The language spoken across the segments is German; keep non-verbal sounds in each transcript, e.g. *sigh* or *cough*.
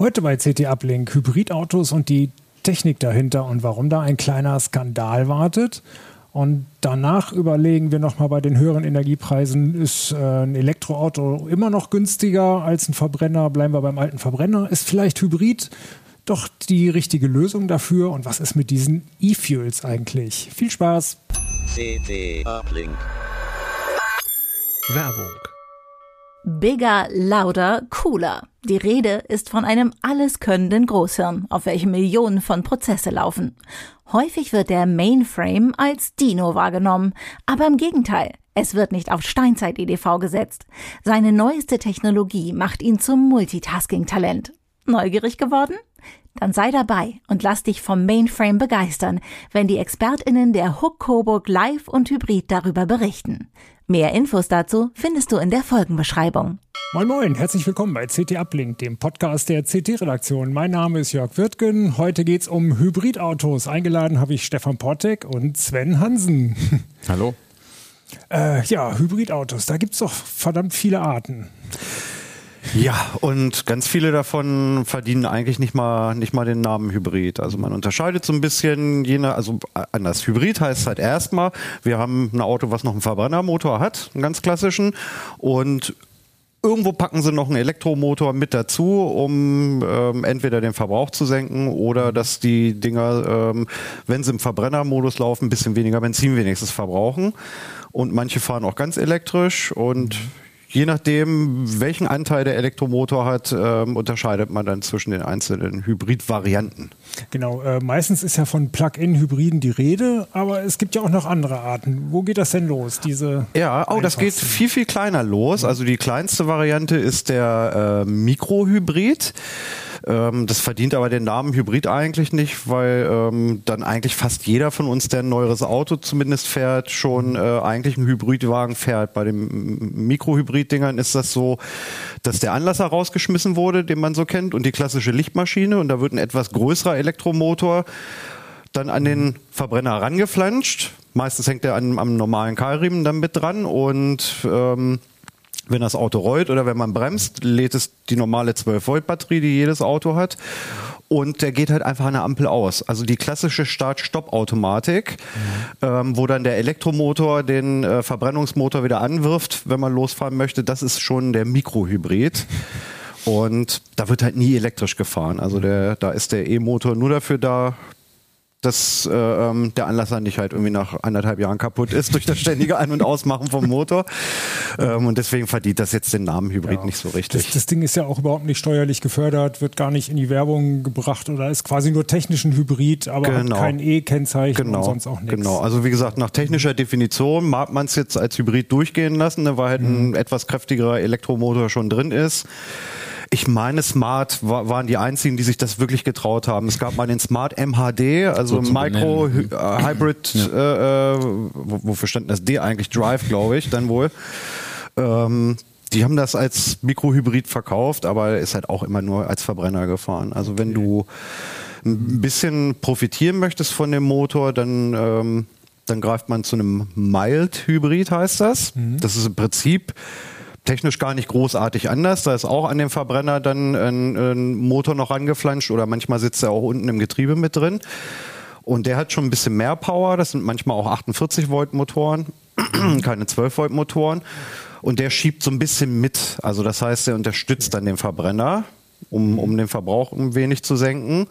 Heute bei CT Uplink Hybridautos und die Technik dahinter und warum da ein kleiner Skandal wartet. Und danach überlegen wir nochmal bei den höheren Energiepreisen, ist äh, ein Elektroauto immer noch günstiger als ein Verbrenner? Bleiben wir beim alten Verbrenner? Ist vielleicht Hybrid doch die richtige Lösung dafür? Und was ist mit diesen E-Fuels eigentlich? Viel Spaß! CT Uplink. Werbung Bigger, louder, cooler. Die Rede ist von einem alleskönnenden Großhirn, auf welchem Millionen von Prozesse laufen. Häufig wird der Mainframe als Dino wahrgenommen, aber im Gegenteil, es wird nicht auf Steinzeit-EDV gesetzt. Seine neueste Technologie macht ihn zum Multitasking-Talent. Neugierig geworden? Dann sei dabei und lass dich vom Mainframe begeistern, wenn die ExpertInnen der Hook Coburg live und hybrid darüber berichten. Mehr Infos dazu findest du in der Folgenbeschreibung. Moin Moin, herzlich willkommen bei CT Uplink, dem Podcast der CT-Redaktion. Mein Name ist Jörg Wirtgen. Heute geht es um Hybridautos. Eingeladen habe ich Stefan Portek und Sven Hansen. *laughs* Hallo. Äh, ja, Hybridautos, da gibt es doch verdammt viele Arten. Ja, und ganz viele davon verdienen eigentlich nicht mal, nicht mal den Namen Hybrid. Also man unterscheidet so ein bisschen, je nach, also anders. Hybrid heißt halt erstmal, wir haben ein Auto, was noch einen Verbrennermotor hat, einen ganz klassischen, und Irgendwo packen sie noch einen Elektromotor mit dazu, um ähm, entweder den Verbrauch zu senken oder dass die Dinger, ähm, wenn sie im Verbrennermodus laufen, ein bisschen weniger Benzin wenigstens verbrauchen. Und manche fahren auch ganz elektrisch und Je nachdem, welchen Anteil der Elektromotor hat, ähm, unterscheidet man dann zwischen den einzelnen Hybrid-Varianten. Genau, äh, meistens ist ja von Plug-in-Hybriden die Rede, aber es gibt ja auch noch andere Arten. Wo geht das denn los? Diese ja, oh, das geht viel, viel kleiner los. Also die kleinste Variante ist der äh, Mikrohybrid. Ähm, das verdient aber den Namen Hybrid eigentlich nicht, weil ähm, dann eigentlich fast jeder von uns, der ein neueres Auto zumindest fährt, schon äh, eigentlich einen Hybridwagen fährt. Bei den Mikrohybrid-Dingern ist das so, dass der Anlasser rausgeschmissen wurde, den man so kennt, und die klassische Lichtmaschine. Und da wird ein etwas größerer Elektromotor dann an den Verbrenner rangeflanscht. Meistens hängt er an, am normalen Keilriemen dann mit dran und ähm, wenn das Auto rollt oder wenn man bremst, lädt es die normale 12-Volt-Batterie, die jedes Auto hat. Und der geht halt einfach an der Ampel aus. Also die klassische Start-Stopp-Automatik, mhm. ähm, wo dann der Elektromotor den äh, Verbrennungsmotor wieder anwirft, wenn man losfahren möchte, das ist schon der Mikrohybrid. Und da wird halt nie elektrisch gefahren. Also der, da ist der E-Motor nur dafür da, dass äh, ähm, der Anlasser nicht halt irgendwie nach anderthalb Jahren kaputt ist durch das ständige Ein- und Ausmachen vom Motor. *laughs* Ähm, und deswegen verdient das jetzt den Namen Hybrid ja. nicht so richtig. Das, das, Ding ist ja auch überhaupt nicht steuerlich gefördert, wird gar nicht in die Werbung gebracht oder ist quasi nur technisch ein Hybrid, aber genau. hat kein E-Kennzeichen genau. und sonst auch nichts. Genau, also wie gesagt, nach technischer Definition mag man es jetzt als Hybrid durchgehen lassen, ne, weil halt mhm. ein etwas kräftigerer Elektromotor schon drin ist. Ich meine, Smart war, waren die einzigen, die sich das wirklich getraut haben. Es gab mal den Smart MHD, also so Micro äh, Hybrid, ja. äh, äh wofür stand das D eigentlich? Drive, glaube ich, dann wohl. Ähm, die haben das als Mikrohybrid verkauft, aber ist halt auch immer nur als Verbrenner gefahren. Also wenn du ein bisschen profitieren möchtest von dem Motor, dann, ähm, dann greift man zu einem Mild-Hybrid, heißt das. Mhm. Das ist im Prinzip technisch gar nicht großartig anders. Da ist auch an dem Verbrenner dann ein, ein Motor noch angeflanscht oder manchmal sitzt er auch unten im Getriebe mit drin. Und der hat schon ein bisschen mehr Power. Das sind manchmal auch 48 Volt Motoren, *clears throat* keine 12 Volt Motoren. Und der schiebt so ein bisschen mit. Also das heißt, er unterstützt dann den Verbrenner, um, um den Verbrauch ein wenig zu senken.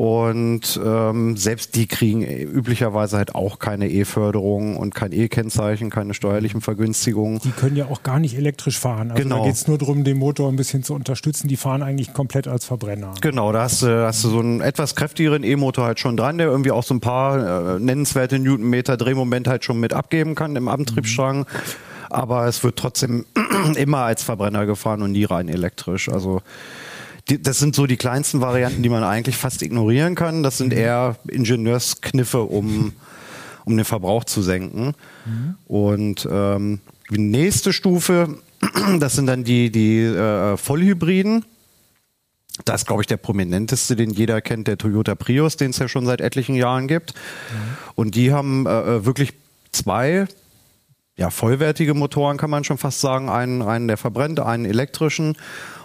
Und ähm, selbst die kriegen üblicherweise halt auch keine E-Förderung und kein E-Kennzeichen, keine steuerlichen Vergünstigungen. Die können ja auch gar nicht elektrisch fahren. Also genau. da geht es nur darum, den Motor ein bisschen zu unterstützen. Die fahren eigentlich komplett als Verbrenner. Genau, da hast, du, hast du so einen etwas kräftigeren E-Motor halt schon dran, der irgendwie auch so ein paar äh, nennenswerte Newtonmeter Drehmoment halt schon mit abgeben kann im Antriebsstrang. Mhm. Aber es wird trotzdem *clears throat* immer als Verbrenner gefahren und nie rein elektrisch. Also die, das sind so die kleinsten Varianten, die man eigentlich fast ignorieren kann. Das sind mhm. eher Ingenieurskniffe, um, um den Verbrauch zu senken. Mhm. Und ähm, die nächste Stufe, *clears throat* das sind dann die, die äh, Vollhybriden. Das ist, glaube ich, der prominenteste, den jeder kennt, der Toyota Prius, den es ja schon seit etlichen Jahren gibt. Mhm. Und die haben äh, äh wirklich zwei ja, vollwertige Motoren, kann man schon fast sagen. Einen, einen, der verbrennt, einen elektrischen.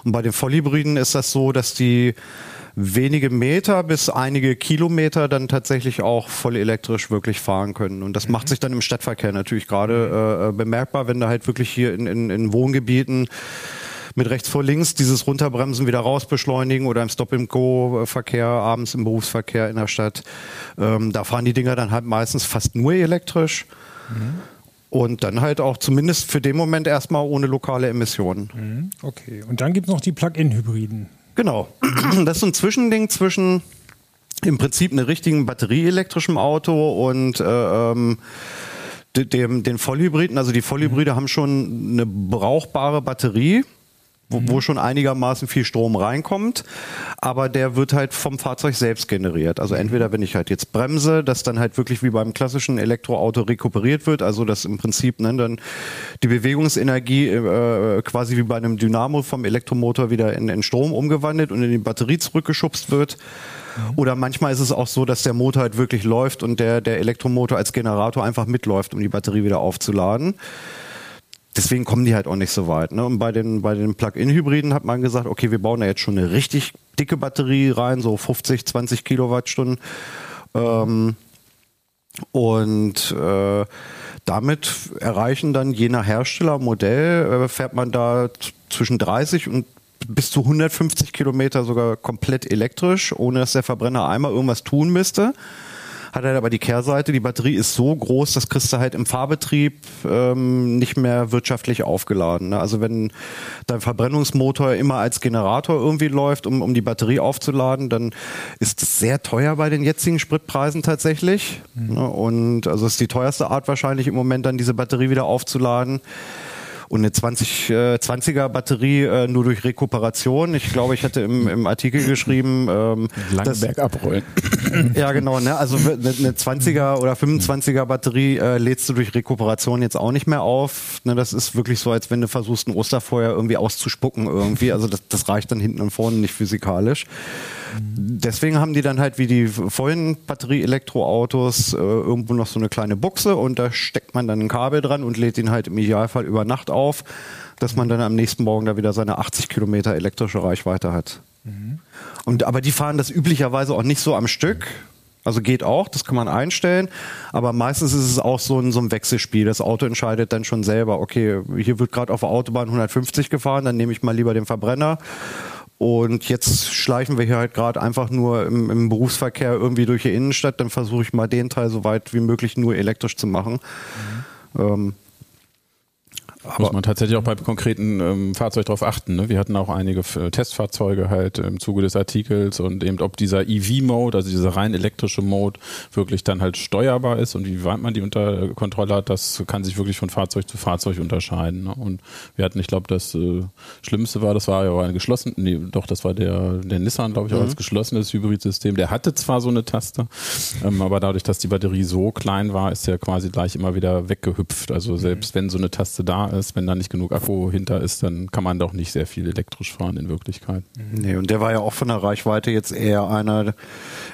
Und bei den Vollhybriden ist das so, dass die wenige Meter bis einige Kilometer dann tatsächlich auch voll elektrisch wirklich fahren können. Und das mhm. macht sich dann im Stadtverkehr natürlich gerade äh, äh, bemerkbar, wenn da halt wirklich hier in, in, in Wohngebieten mit rechts vor links dieses Runterbremsen wieder rausbeschleunigen oder im Stop-and-Go-Verkehr, abends im Berufsverkehr in der Stadt. Ähm, da fahren die Dinger dann halt meistens fast nur elektrisch. Mhm. Und dann halt auch zumindest für den Moment erstmal ohne lokale Emissionen. Mhm. Okay. Und dann gibt es noch die Plug-in-Hybriden. Genau. *clears throat* Das ist ein Zwischending zwischen im Prinzip einem richtigen batterieelektrischen Auto und äh, ähm, dem, den Vollhybriden. Also die Vollhybride mhm. haben schon eine brauchbare Batterie wo, wo, mhm. schon einigermaßen viel Strom reinkommt, aber der wird halt vom Fahrzeug selbst generiert. Also entweder wenn ich halt jetzt bremse, dass dann halt wirklich wie beim klassischen Elektroauto rekuperiert wird, also dass im Prinzip ne, dann die Bewegungsenergie äh, quasi wie bei einem Dynamo vom Elektromotor wieder in, in Strom umgewandelt und in die Batterie zurückgeschubst wird. Mhm. Oder manchmal ist es auch so, dass der Motor halt wirklich läuft und der, der Elektromotor als Generator einfach mitläuft, um die Batterie wieder aufzuladen deswegen kommen die halt auch nicht so weit. Ne? Und bei den, bei den Plug-in-Hybriden hat man gesagt, okay, wir bauen da jetzt schon eine richtig dicke Batterie rein, so 50, 20 Kilowattstunden. Ähm, und äh, damit erreichen dann je nach Hersteller, Modell, äh, fährt man da zwischen 30 und bis zu 150 Kilometer sogar komplett elektrisch, ohne dass der Verbrenner einmal irgendwas tun müsste hat halt aber die Kehrseite, die Batterie ist so groß, das kriegst du halt im Fahrbetrieb ähm, nicht mehr wirtschaftlich aufgeladen. Ne? Also wenn dein Verbrennungsmotor immer als Generator irgendwie läuft, um, um die Batterie aufzuladen, dann ist es sehr teuer bei den jetzigen Spritpreisen tatsächlich. Mhm. Ne? Und also ist die teuerste Art wahrscheinlich im Moment dann diese Batterie wieder aufzuladen und eine 20, äh, 20er Batterie äh, nur durch Rekuperation. Ich glaube, ich hatte im, im Artikel geschrieben, ähm, Lange Bergab rollen. *clears throat* ja, genau. Ne? Also eine, eine 20er oder 25er Batterie äh, lädst du durch Rekuperation jetzt auch nicht mehr auf. Ne? Das ist wirklich so, als wenn du versuchst, ein Osterfeuer irgendwie auszuspucken irgendwie. Also das, das reicht dann hinten und vorne nicht physikalisch. Deswegen haben die dann halt wie die vollen Batterie-Elektroautos äh, irgendwo noch so eine kleine Buchse und da steckt man dann ein Kabel dran und lädt ihn halt im Idealfall über Nacht auf, dass man dann am nächsten Morgen da wieder seine 80 Kilometer elektrische Reichweite hat. Mhm. Und aber die fahren das üblicherweise auch nicht so am Stück. Also geht auch, das kann man einstellen, aber meistens ist es auch so ein, so ein Wechselspiel. Das Auto entscheidet dann schon selber, okay, hier wird gerade auf der Autobahn 150 gefahren, dann nehme ich mal lieber den Verbrenner und jetzt schleichen wir hier halt gerade einfach nur im, im, Berufsverkehr irgendwie durch die Innenstadt. Dann versuche ich mal den Teil so weit wie möglich nur elektrisch zu machen. Mhm. Ähm, aber Muss man tatsächlich auch bei konkreten ähm, Fahrzeugen darauf achten. Ne? Wir hatten auch einige äh, Testfahrzeuge halt im Zuge des Artikels und eben ob dieser EV-Mode, also dieser rein elektrische Mode, wirklich dann halt steuerbar ist und wie weit man die unter Kontrolle hat, das kann sich wirklich von Fahrzeug zu Fahrzeug unterscheiden. Ne? Und wir hatten, ich glaube, das äh, Schlimmste war, das war ja ein geschlossen, nee, doch, das war der, der Nissan, glaube ich, auch mhm. als geschlossenes Hybridsystem. Der hatte zwar so eine Taste, ähm, aber dadurch, dass die Batterie so klein war, ist der quasi gleich immer wieder weggehüpft. Also selbst mhm. wenn so eine Taste da ist, wenn da nicht genug Akku hinter ist, dann kann man doch nicht sehr viel elektrisch fahren in Wirklichkeit. Nee, und der war ja auch von der Reichweite jetzt eher einer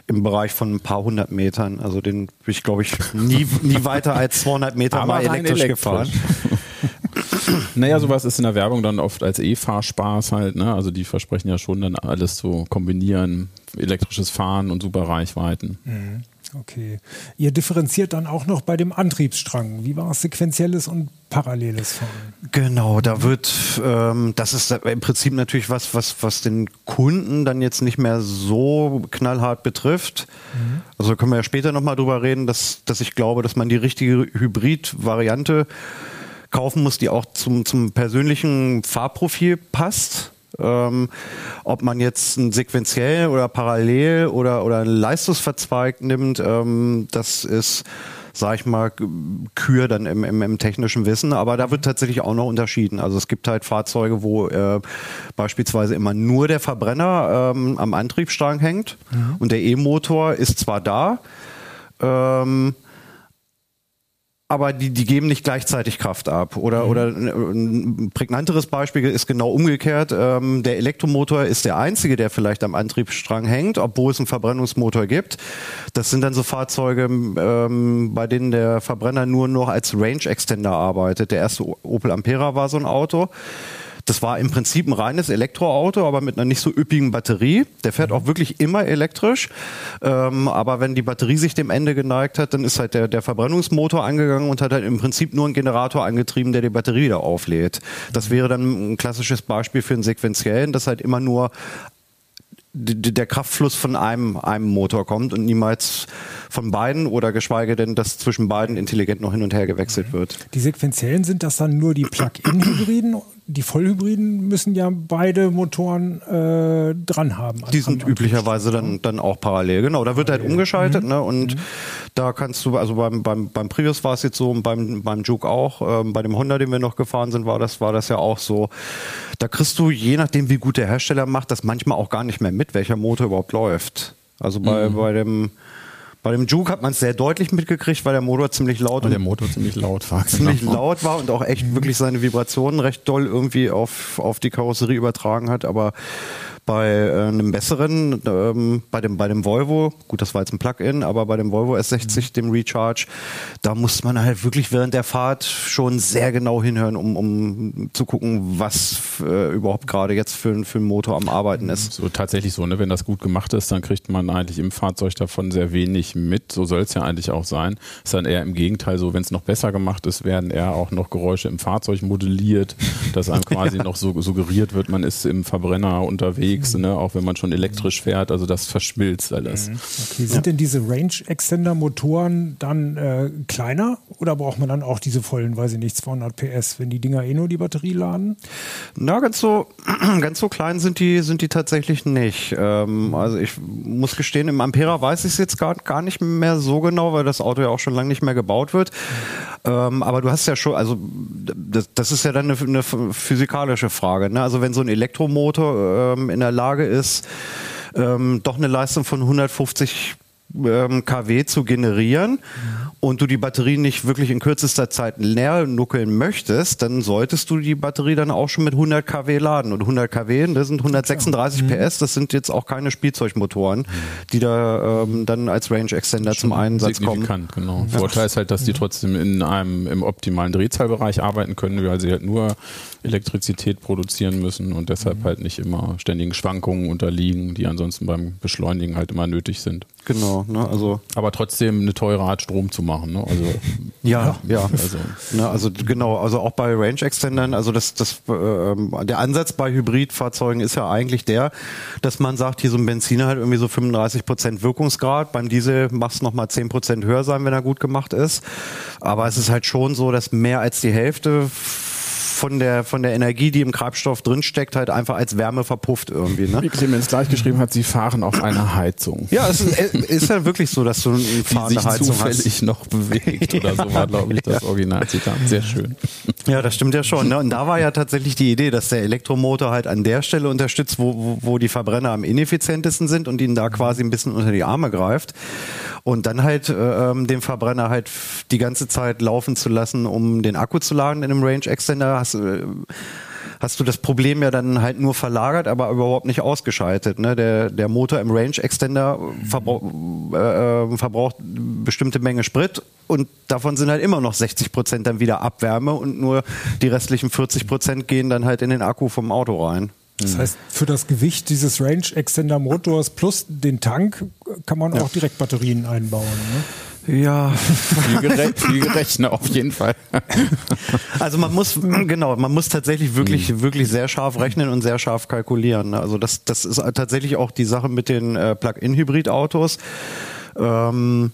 im Bereich von ein paar hundert Metern. Also den bin ich, glaube ich, nie, nie weiter als 200 Meter mal elektrisch, elektrisch gefahren. *laughs* naja, sowas ist in der Werbung dann oft als E-Fahrspaß halt, ne? Also die versprechen ja schon dann alles zu kombinieren, elektrisches Fahren und super Reichweiten. Mhm. Okay. Ihr differenziert dann auch noch bei dem Antriebsstrang. Wie war es sequenzielles und paralleles Fahren? Genau, da wird, ähm, das ist im Prinzip natürlich was, was, was den Kunden dann jetzt nicht mehr so knallhart betrifft. Mhm. Also können wir ja später nochmal drüber reden, dass, dass ich glaube, dass man die richtige Hybrid-Variante kaufen muss, die auch zum, zum persönlichen Fahrprofil passt. Ähm, ob man jetzt ein sequenziell oder parallel oder, oder ein leistungsverzweigt nimmt, ähm, das ist sag ich mal, Kür dann im, im, im, technischen Wissen, aber da wird tatsächlich auch noch unterschieden. Also es gibt halt Fahrzeuge, wo äh, beispielsweise immer nur der Verbrenner ähm, am Antriebsstrang hängt mhm. und der E-Motor ist zwar da, ähm, aber die, die geben nicht gleichzeitig Kraft ab. Oder, mhm. oder ein prägnanteres Beispiel ist genau umgekehrt. Ähm, der Elektromotor ist der einzige, der vielleicht am Antriebsstrang hängt, obwohl es einen Verbrennungsmotor gibt. Das sind dann so Fahrzeuge, ähm, bei denen der Verbrenner nur noch als Range Extender arbeitet. Der erste Opel Ampera war so ein Auto. Das war im Prinzip ein reines Elektroauto, aber mit einer nicht so üppigen Batterie. Der fährt auch wirklich immer elektrisch. Ähm, aber wenn die Batterie sich dem Ende geneigt hat, dann ist halt der, der Verbrennungsmotor angegangen und hat halt im Prinzip nur einen Generator angetrieben, der die Batterie wieder auflädt. Das wäre dann ein klassisches Beispiel für einen sequenziellen, das halt immer nur der Kraftfluss von einem, einem Motor kommt und niemals von beiden oder geschweige denn, dass zwischen beiden intelligent noch hin und her gewechselt wird. Die sequenziellen sind das dann nur die Plug-in-Hybriden die Vollhybriden müssen ja beide Motoren äh, dran haben. Die sind üblicherweise dann, dann auch parallel. Genau, da wird halt umgeschaltet mhm. ne? und mhm. da kannst du, also beim, beim, beim Prius war es jetzt so und beim, beim Juke auch, ähm, bei dem Honda, den wir noch gefahren sind, war das, war das ja auch so. Da kriegst du, je nachdem wie gut der Hersteller macht, das manchmal auch gar nicht mehr mit, welcher Motor überhaupt läuft. Also bei, mhm. bei dem bei dem Juke hat man es sehr deutlich mitgekriegt, weil der Motor ziemlich laut weil der Motor ziemlich laut war. Ziemlich genau. laut war und auch echt wirklich seine Vibrationen recht doll irgendwie auf, auf die Karosserie übertragen hat. Aber bei äh, einem besseren, ähm, bei, dem, bei dem Volvo, gut, das war jetzt ein Plug-in, aber bei dem Volvo S60, mhm. dem Recharge, da muss man halt wirklich während der Fahrt schon sehr genau hinhören, um, um zu gucken, was äh, überhaupt gerade jetzt für, für ein Motor am Arbeiten ist. So tatsächlich so, ne? wenn das gut gemacht ist, dann kriegt man eigentlich im Fahrzeug davon sehr wenig mit. So soll es ja eigentlich auch sein. Ist dann eher im Gegenteil so, wenn es noch besser gemacht ist, werden eher auch noch Geräusche im Fahrzeug modelliert, dass einem *laughs* quasi ja. noch so suggeriert wird, man ist im Verbrenner unterwegs unterwegs, mhm. ne? auch wenn man schon elektrisch fährt. Also das verschmilzt alles. Mhm. Okay. Sind ja. denn diese Range Extender Motoren dann äh, kleiner oder braucht man dann auch diese vollen, weiß ich nicht, 200 PS, wenn die Dinger eh nur die Batterie laden? Na, ganz so, *clears throat* ganz so klein sind die, sind die tatsächlich nicht. Ähm, also ich muss gestehen, im Ampera weiß ich es jetzt gar, gar nicht mehr so genau, weil das Auto ja auch schon lange nicht mehr gebaut wird. Ähm, aber du hast ja schon, also das, das ist ja dann eine, eine physikalische Frage. Ne? Also wenn so ein Elektromotor ähm, in der Lage ist, ähm, doch eine Leistung von 150 ähm, kW zu generieren und du die Batterie nicht wirklich in kürzester Zeit leer nuckeln möchtest, dann solltest du die Batterie dann auch schon mit 100 kW laden. Und 100 kW, das sind 136 PS, das sind jetzt auch keine Spielzeugmotoren, die da ähm, dann als Range Extender zum Einsatz kommen. Genau. Ja. Vorteil ist halt, dass die trotzdem in einem im optimalen Drehzahlbereich arbeiten können, weil sie halt nur Elektrizität produzieren müssen und deshalb mhm. halt nicht immer ständigen Schwankungen unterliegen, die ansonsten beim Beschleunigen halt immer nötig sind. Genau, ne, also. Aber trotzdem eine teure Art Strom zu machen, ne? Also. ja, ja. Also, ne, also genau, also auch bei Range Extendern, also das, das, äh, der Ansatz bei Hybridfahrzeugen ist ja eigentlich der, dass man sagt, hier so ein Benziner hat irgendwie so 35 Prozent Wirkungsgrad, beim Diesel macht es nochmal 10 Prozent höher sein, wenn er gut gemacht ist. Aber es ist halt schon so, dass mehr als die Hälfte von der, von der Energie, die im Treibstoff drinsteckt, halt einfach als Wärme verpufft irgendwie. Ne? Wie Clemens gleich geschrieben hat, sie fahren auf einer Heizung. Ja, es ist, ist ja wirklich so, dass du eine fahrende Heizung zufällig hast. noch bewegt oder so war, glaube ich, das *laughs* Originalzitat. Sehr schön. Ja, das stimmt ja schon. Ne? Und da war ja tatsächlich die Idee, dass der Elektromotor halt an der Stelle unterstützt, wo, wo, wo die Verbrenner am ineffizientesten sind und ihn da quasi ein bisschen unter die Arme greift und dann halt äh, ähm, den Verbrenner halt die ganze Zeit laufen zu lassen, um den Akku zu laden in einem Range Extender, hast, äh, hast du das Problem ja dann halt nur verlagert, aber überhaupt nicht ausgeschaltet. Ne? Der, der Motor im Range Extender verbrauch, äh, äh, verbraucht bestimmte Menge Sprit und davon sind halt immer noch 60 Prozent dann wieder Abwärme und nur die restlichen 40 Prozent gehen dann halt in den Akku vom Auto rein. Das heißt, für das Gewicht dieses Range Extender Motors plus den Tank kann man ja. auch direkt Batterien einbauen. Ne? Ja, viel, gere viel gerechnet auf jeden Fall. Also man muss genau, man muss tatsächlich wirklich mhm. wirklich sehr scharf rechnen und sehr scharf kalkulieren. Ne? Also das das ist tatsächlich auch die Sache mit den äh, Plug-in-Hybrid-Autos. Ähm,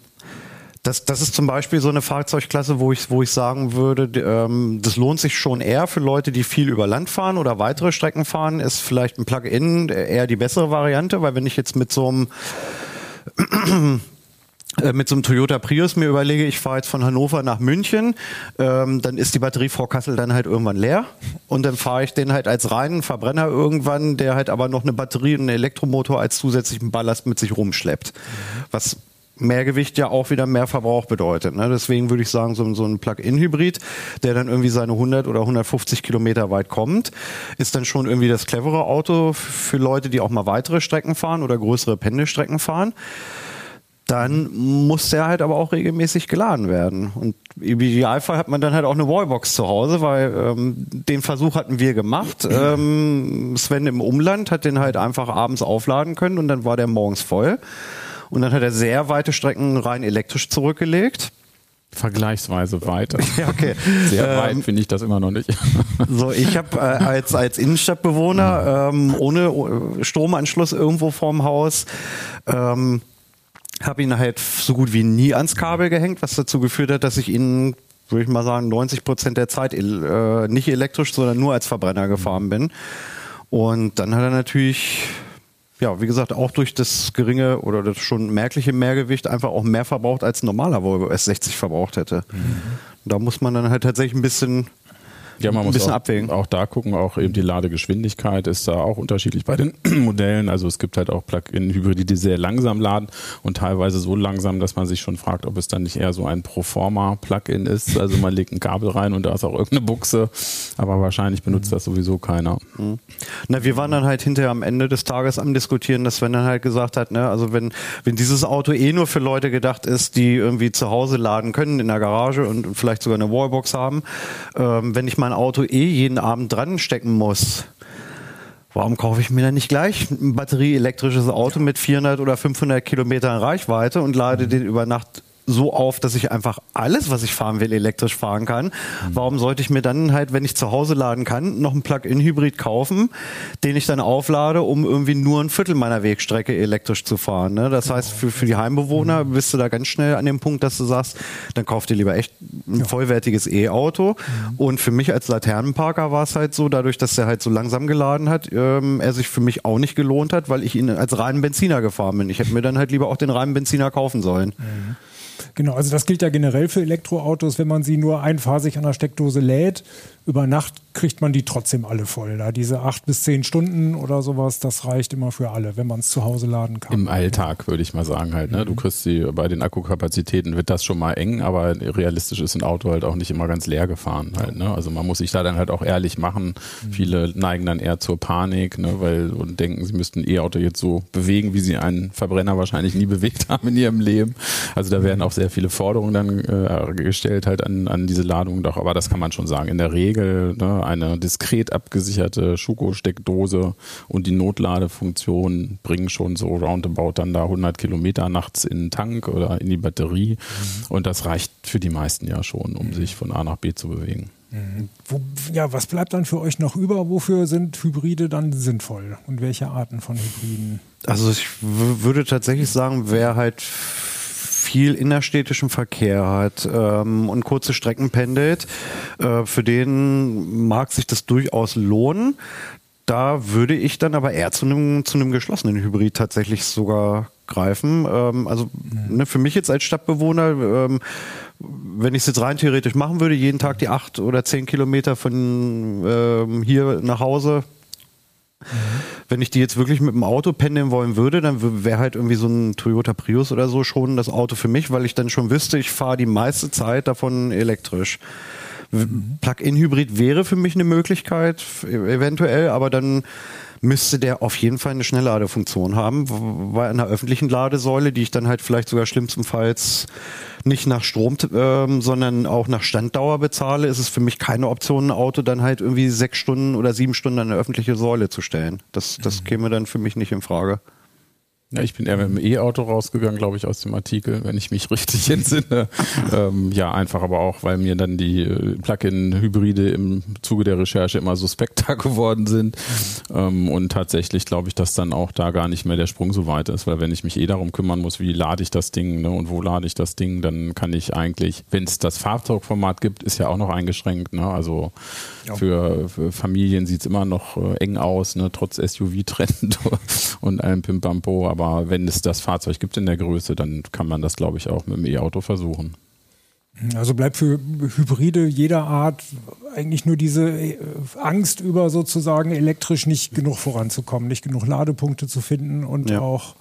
das, das ist zum Beispiel so eine Fahrzeugklasse, wo ich, wo ich sagen würde, ähm, das lohnt sich schon eher für Leute, die viel über Land fahren oder weitere Strecken fahren, ist vielleicht ein Plug-in eher die bessere Variante, weil wenn ich jetzt mit so einem *clears throat* äh, mit so einem Toyota Prius mir überlege, ich fahre jetzt von Hannover nach München, ähm, dann ist die Batterie vor Kassel dann halt irgendwann leer und dann fahre ich den halt als reinen Verbrenner irgendwann, der halt aber noch eine Batterie und einen Elektromotor als zusätzlichen Ballast mit sich rumschleppt. Was Mehrgewicht ja auch wieder mehr Verbrauch bedeutet. Ne? Deswegen würde ich sagen, so, so ein Plug-in-Hybrid, der dann irgendwie seine 100 oder 150 Kilometer weit kommt, ist dann schon irgendwie das clevere Auto für Leute, die auch mal weitere Strecken fahren oder größere Pendelstrecken fahren. Dann muss der halt aber auch regelmäßig geladen werden. Und im Idealfall hat man dann halt auch eine Wallbox zu Hause, weil ähm, den Versuch hatten wir gemacht. *clears throat* Ähm, Sven im Umland hat den halt einfach abends aufladen können und dann war der morgens voll. Und dann hat er sehr weite Strecken rein elektrisch zurückgelegt. Vergleichsweise weit. *laughs* Ja, okay. Sehr ähm, weit finde ich das immer noch nicht. *laughs* So, ich habe äh, als, als Innenstadtbewohner ähm, ohne Stromanschluss irgendwo vorm Haus ähm, habe ihn halt so gut wie nie ans Kabel gehängt, was dazu geführt hat, dass ich ihn würde ich mal sagen, 90 Prozent der Zeit äh, nicht elektrisch, sondern nur als Verbrenner gefahren bin. Und dann hat er natürlich ja, wie gesagt, auch durch das geringe oder das schon merkliche Mehrgewicht einfach auch mehr verbraucht, als ein normaler Volvo S60 verbraucht hätte. Mhm. Da muss man dann halt tatsächlich ein bisschen ja, man muss ein bisschen auch, abwägen. Auch da gucken, auch eben die Ladegeschwindigkeit ist da auch unterschiedlich bei den *clears throat* Modellen. Also es gibt halt auch Plug-in-Hybride, die sehr langsam laden und teilweise so langsam, dass man sich schon fragt, ob es dann nicht eher so ein Proforma-Plug-in ist. Also man legt ein Kabel rein und da ist auch irgendeine Buchse, aber wahrscheinlich benutzt das sowieso keiner. Mhm. Na, wir waren dann halt hinterher am Ende des Tages am diskutieren, dass Sven dann halt gesagt hat, ne, also wenn, wenn dieses Auto eh nur für Leute gedacht ist, die irgendwie zu Hause laden können in der Garage und vielleicht sogar eine Wallbox haben, ähm, wenn ich mal mein Auto eh jeden Abend dran stecken muss, warum kaufe ich mir dann nicht gleich ein batterieelektrisches Auto mit 400 oder 500 Kilometern Reichweite und lade den über Nacht so auf, dass ich einfach alles, was ich fahren will, elektrisch fahren kann. Warum sollte ich mir dann halt, wenn ich zu Hause laden kann, noch einen Plug-in-Hybrid kaufen, den ich dann auflade, um irgendwie nur ein Viertel meiner Wegstrecke elektrisch zu fahren? Ne? Das heißt, für, für die Heimbewohner mhm. bist du da ganz schnell an dem Punkt, dass du sagst, dann kauf dir lieber echt ein vollwertiges E-Auto. Mhm. Und für mich als Laternenparker war es halt so, dadurch, dass der halt so langsam geladen hat, ähm, er sich für mich auch nicht gelohnt hat, weil ich ihn als reinen Benziner gefahren bin. Ich hätte mir dann halt lieber auch den reinen Benziner kaufen sollen. Mhm. Genau, also das gilt ja generell für Elektroautos, wenn man sie nur einphasig an der Steckdose lädt, über Nacht kriegt man die trotzdem alle voll. Da diese acht bis zehn Stunden oder sowas, das reicht immer für alle, wenn man es zu Hause laden kann. Im Alltag würde ich mal sagen halt. Ne? Du mhm. kriegst sie bei den Akkukapazitäten wird das schon mal eng, aber realistisch ist ein Auto halt auch nicht immer ganz leer gefahren halt. Ne? Also man muss sich da dann halt auch ehrlich machen. Mhm. Viele neigen dann eher zur Panik, ne? weil und denken, sie müssten ein E-Auto jetzt so bewegen, wie sie einen Verbrenner wahrscheinlich nie bewegt *laughs* haben in ihrem Leben. Also da werden auch sehr viele Forderungen dann äh, gestellt halt an, an diese Ladung. Doch, aber das kann man schon sagen. In der Regel Regel ne, eine diskret abgesicherte Schuko-Steckdose und die Notladefunktion bringen schon so roundabout dann da 100 Kilometer nachts in den Tank oder in die Batterie. Mhm. Und das reicht für die meisten ja schon, um mhm. sich von A nach B zu bewegen. Mhm. Wo, ja, was bleibt dann für euch noch über? Wofür sind Hybride dann sinnvoll? Und welche Arten von Hybriden? Also ich würde tatsächlich sagen, wer halt viel innerstädtischen Verkehr hat ähm, und kurze Strecken pendelt, äh, für den mag sich das durchaus lohnen. Da würde ich dann aber eher zu einem zu einem geschlossenen Hybrid tatsächlich sogar greifen. Ähm, also ne, für mich jetzt als Stadtbewohner, ähm, wenn ich es jetzt rein theoretisch machen würde, jeden Tag die acht oder zehn Kilometer von ähm, hier nach Hause, wenn ich die jetzt wirklich mit dem Auto pendeln wollen würde, dann wäre halt irgendwie so ein Toyota Prius oder so schon das Auto für mich, weil ich dann schon wüsste, ich fahre die meiste Zeit davon elektrisch. Mhm. Plug-in-Hybrid wäre für mich eine Möglichkeit, eventuell, aber dann müsste der auf jeden Fall eine Schnellladefunktion haben, weil an der öffentlichen Ladesäule, die ich dann halt vielleicht sogar schlimmstenfalls nicht nach Strom, ähm, sondern auch nach Standdauer bezahle, ist es für mich keine Option, ein Auto dann halt irgendwie sechs Stunden oder sieben Stunden an eine öffentliche Säule zu stellen. Das, das mhm. käme dann für mich nicht in Frage. Ja, ich bin eher mit dem E-Auto rausgegangen, glaube ich, aus dem Artikel, wenn ich mich *laughs* richtig entsinne. ähm, ja, einfach aber auch, weil mir dann die äh, Plug-in-Hybride im Zuge der Recherche immer suspekter *laughs* geworden sind. Ähm, und tatsächlich glaube ich, dass dann auch da gar nicht mehr der Sprung so weit ist, weil wenn ich mich eh darum kümmern muss, wie lade ich das Ding ne, und wo lade ich das Ding, dann kann ich eigentlich, wenn es das Fahrzeugformat gibt, ist ja auch noch eingeschränkt. Ne? Also ja. für, für, Familien sieht es immer noch äh, eng aus, ne, trotz SUV-Trend *laughs* und allem Pimpampo aber wenn es das Fahrzeug gibt in der Größe, dann kann man das, glaube ich, auch mit dem E-Auto versuchen. Also bleibt für Hybride jeder Art eigentlich nur diese äh, Angst über sozusagen elektrisch nicht genug voranzukommen, nicht genug Ladepunkte zu finden und ja. auch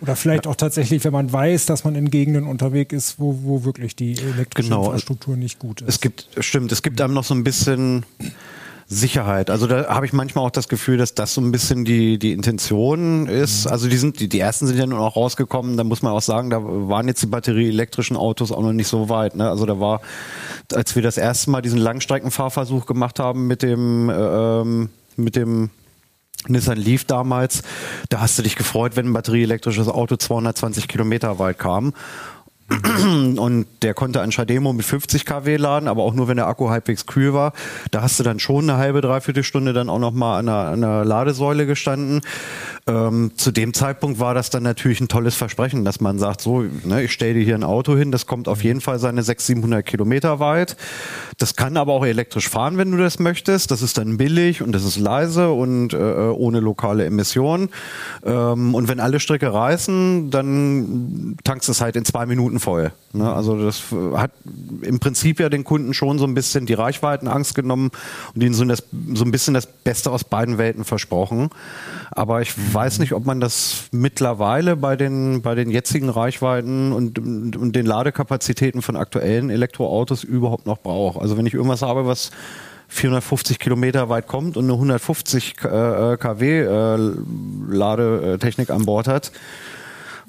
oder vielleicht auch tatsächlich, wenn man weiß, dass man in Gegenden unterwegs ist, wo, wo wirklich die elektrische genau. Infrastruktur nicht gut ist. Es gibt, stimmt, es gibt einem noch so ein bisschen Sicherheit. Also da habe ich manchmal auch das Gefühl, dass das so ein bisschen die, die Intention ist. Mhm. Also die sind, die, die ersten sind ja nun auch rausgekommen, da muss man auch sagen, da waren jetzt die batterieelektrischen Autos auch noch nicht so weit. Ne? Also da war, als wir das erste Mal diesen Langstreckenfahrversuch gemacht haben mit dem, äh, ähm, mit dem Nissan Leaf damals, da hast du dich gefreut, wenn ein batterieelektrisches Auto 220 Kilometer weit kam. *clears throat* und der konnte ein Schademo mit 50 kW laden, aber auch nur, wenn der Akku halbwegs kühl war. Da hast du dann schon eine halbe, dreiviertel Stunde dann auch nochmal an einer, an einer Ladesäule gestanden. Ähm, zu dem Zeitpunkt war das dann natürlich ein tolles Versprechen, dass man sagt, so, ne, ich stelle dir hier ein Auto hin, das kommt auf jeden Fall seine 600, 700 Kilometer weit. Das kann aber auch elektrisch fahren, wenn du das möchtest. Das ist dann billig und das ist leise und äh, ohne lokale Emissionen. Ähm, und wenn alle Stricke reißen, dann tankst du es halt in zwei Minuten voll. Ne? Also das hat im Prinzip ja den Kunden schon so ein bisschen die Reichweitenangst genommen und ihnen so, das, so ein bisschen das Beste aus beiden Welten versprochen. Aber ich weiß nicht, ob man das mittlerweile bei den, bei den jetzigen Reichweiten und, und, und den Ladekapazitäten von aktuellen Elektroautos überhaupt noch braucht. Also wenn ich irgendwas habe, was 450 Kilometer weit kommt und eine 150 äh, kW äh, Ladetechnik an Bord hat,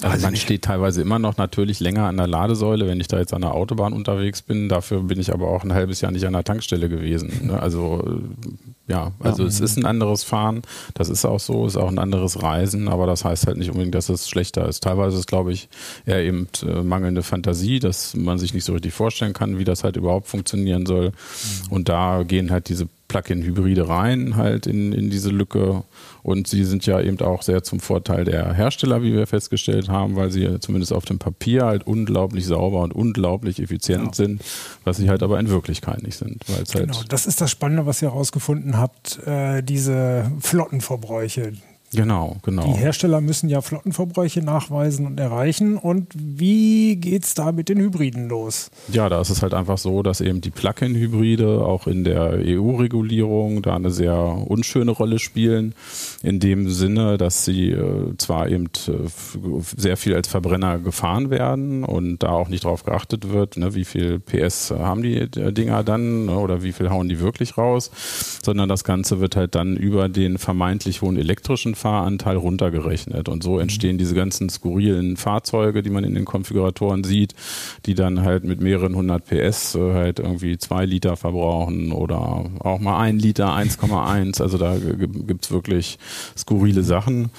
also man steht teilweise immer noch natürlich länger an der Ladesäule, wenn ich da jetzt an der Autobahn unterwegs bin. Dafür bin ich aber auch ein halbes Jahr nicht an der Tankstelle gewesen. Ne? Also äh, ja, also ja. es ist ein anderes Fahren, das ist auch so, ist auch ein anderes Reisen, aber das heißt halt nicht unbedingt, dass es schlechter ist. Teilweise ist, glaube ich, eher eben äh, mangelnde Fantasie, dass man sich nicht so richtig vorstellen kann, wie das halt überhaupt funktionieren soll. Mhm. Und da gehen halt diese Plug-in-Hybride rein, halt in, in diese Lücke. Und sie sind ja eben auch sehr zum Vorteil der Hersteller, wie wir festgestellt haben, weil sie zumindest auf dem Papier halt unglaublich sauber und unglaublich effizient genau. sind, was sie halt aber in Wirklichkeit nicht sind. Genau, halt das ist das Spannende, was ihr herausgefunden habt, äh, diese Flottenverbräuche, Genau, genau. Die Hersteller müssen ja Flottenverbräuche nachweisen und erreichen. Und wie geht es da mit den Hybriden los? Ja, da ist es halt einfach so, dass eben die Plug-in-Hybride auch in der EU-Regulierung da eine sehr unschöne Rolle spielen. In dem Sinne, dass sie äh, zwar eben äh, sehr viel als Verbrenner gefahren werden und da auch nicht drauf geachtet wird, ne, wie viel PS haben die äh, Dinger dann ne, oder wie viel hauen die wirklich raus, sondern das Ganze wird halt dann über den vermeintlich hohen elektrischen Fahranteil runtergerechnet. Und so mhm. entstehen diese ganzen skurrilen Fahrzeuge, die man in den Konfiguratoren sieht, die dann halt mit mehreren hundert PS äh, halt irgendwie zwei Liter verbrauchen oder auch mal ein Liter, 1,1. Also da gibt es wirklich skurrile Sachen.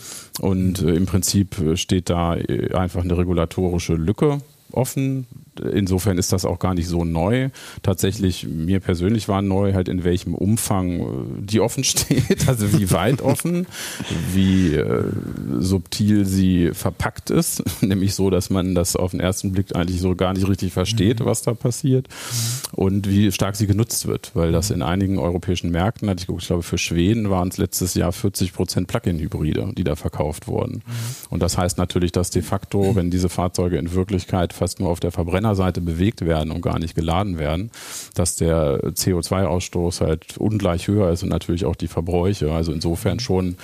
Und äh, im Prinzip steht da äh, einfach eine regulatorische Lücke offen, insofern ist das auch gar nicht so neu. Tatsächlich, mir persönlich war neu halt in welchem Umfang äh, die offen *laughs* steht, also wie weit offen, wie äh, subtil sie verpackt ist, *laughs* nämlich so, dass man das auf den ersten Blick eigentlich so gar nicht richtig versteht, mhm. was da passiert und wie stark sie genutzt wird, weil das in einigen europäischen Märkten, hatte ich geguckt, ich glaube für Schweden waren es letztes Jahr 40 Prozent Plug-in-Hybride, die da verkauft wurden. Mhm. Und das heißt natürlich, dass de facto, wenn diese Fahrzeuge in Wirklichkeit fast nur auf der Verbrenner Verbrennerseite bewegt werden und gar nicht geladen werden, dass der CO2-Ausstoß halt ungleich höher ist und natürlich auch die Verbräuche. Also insofern schon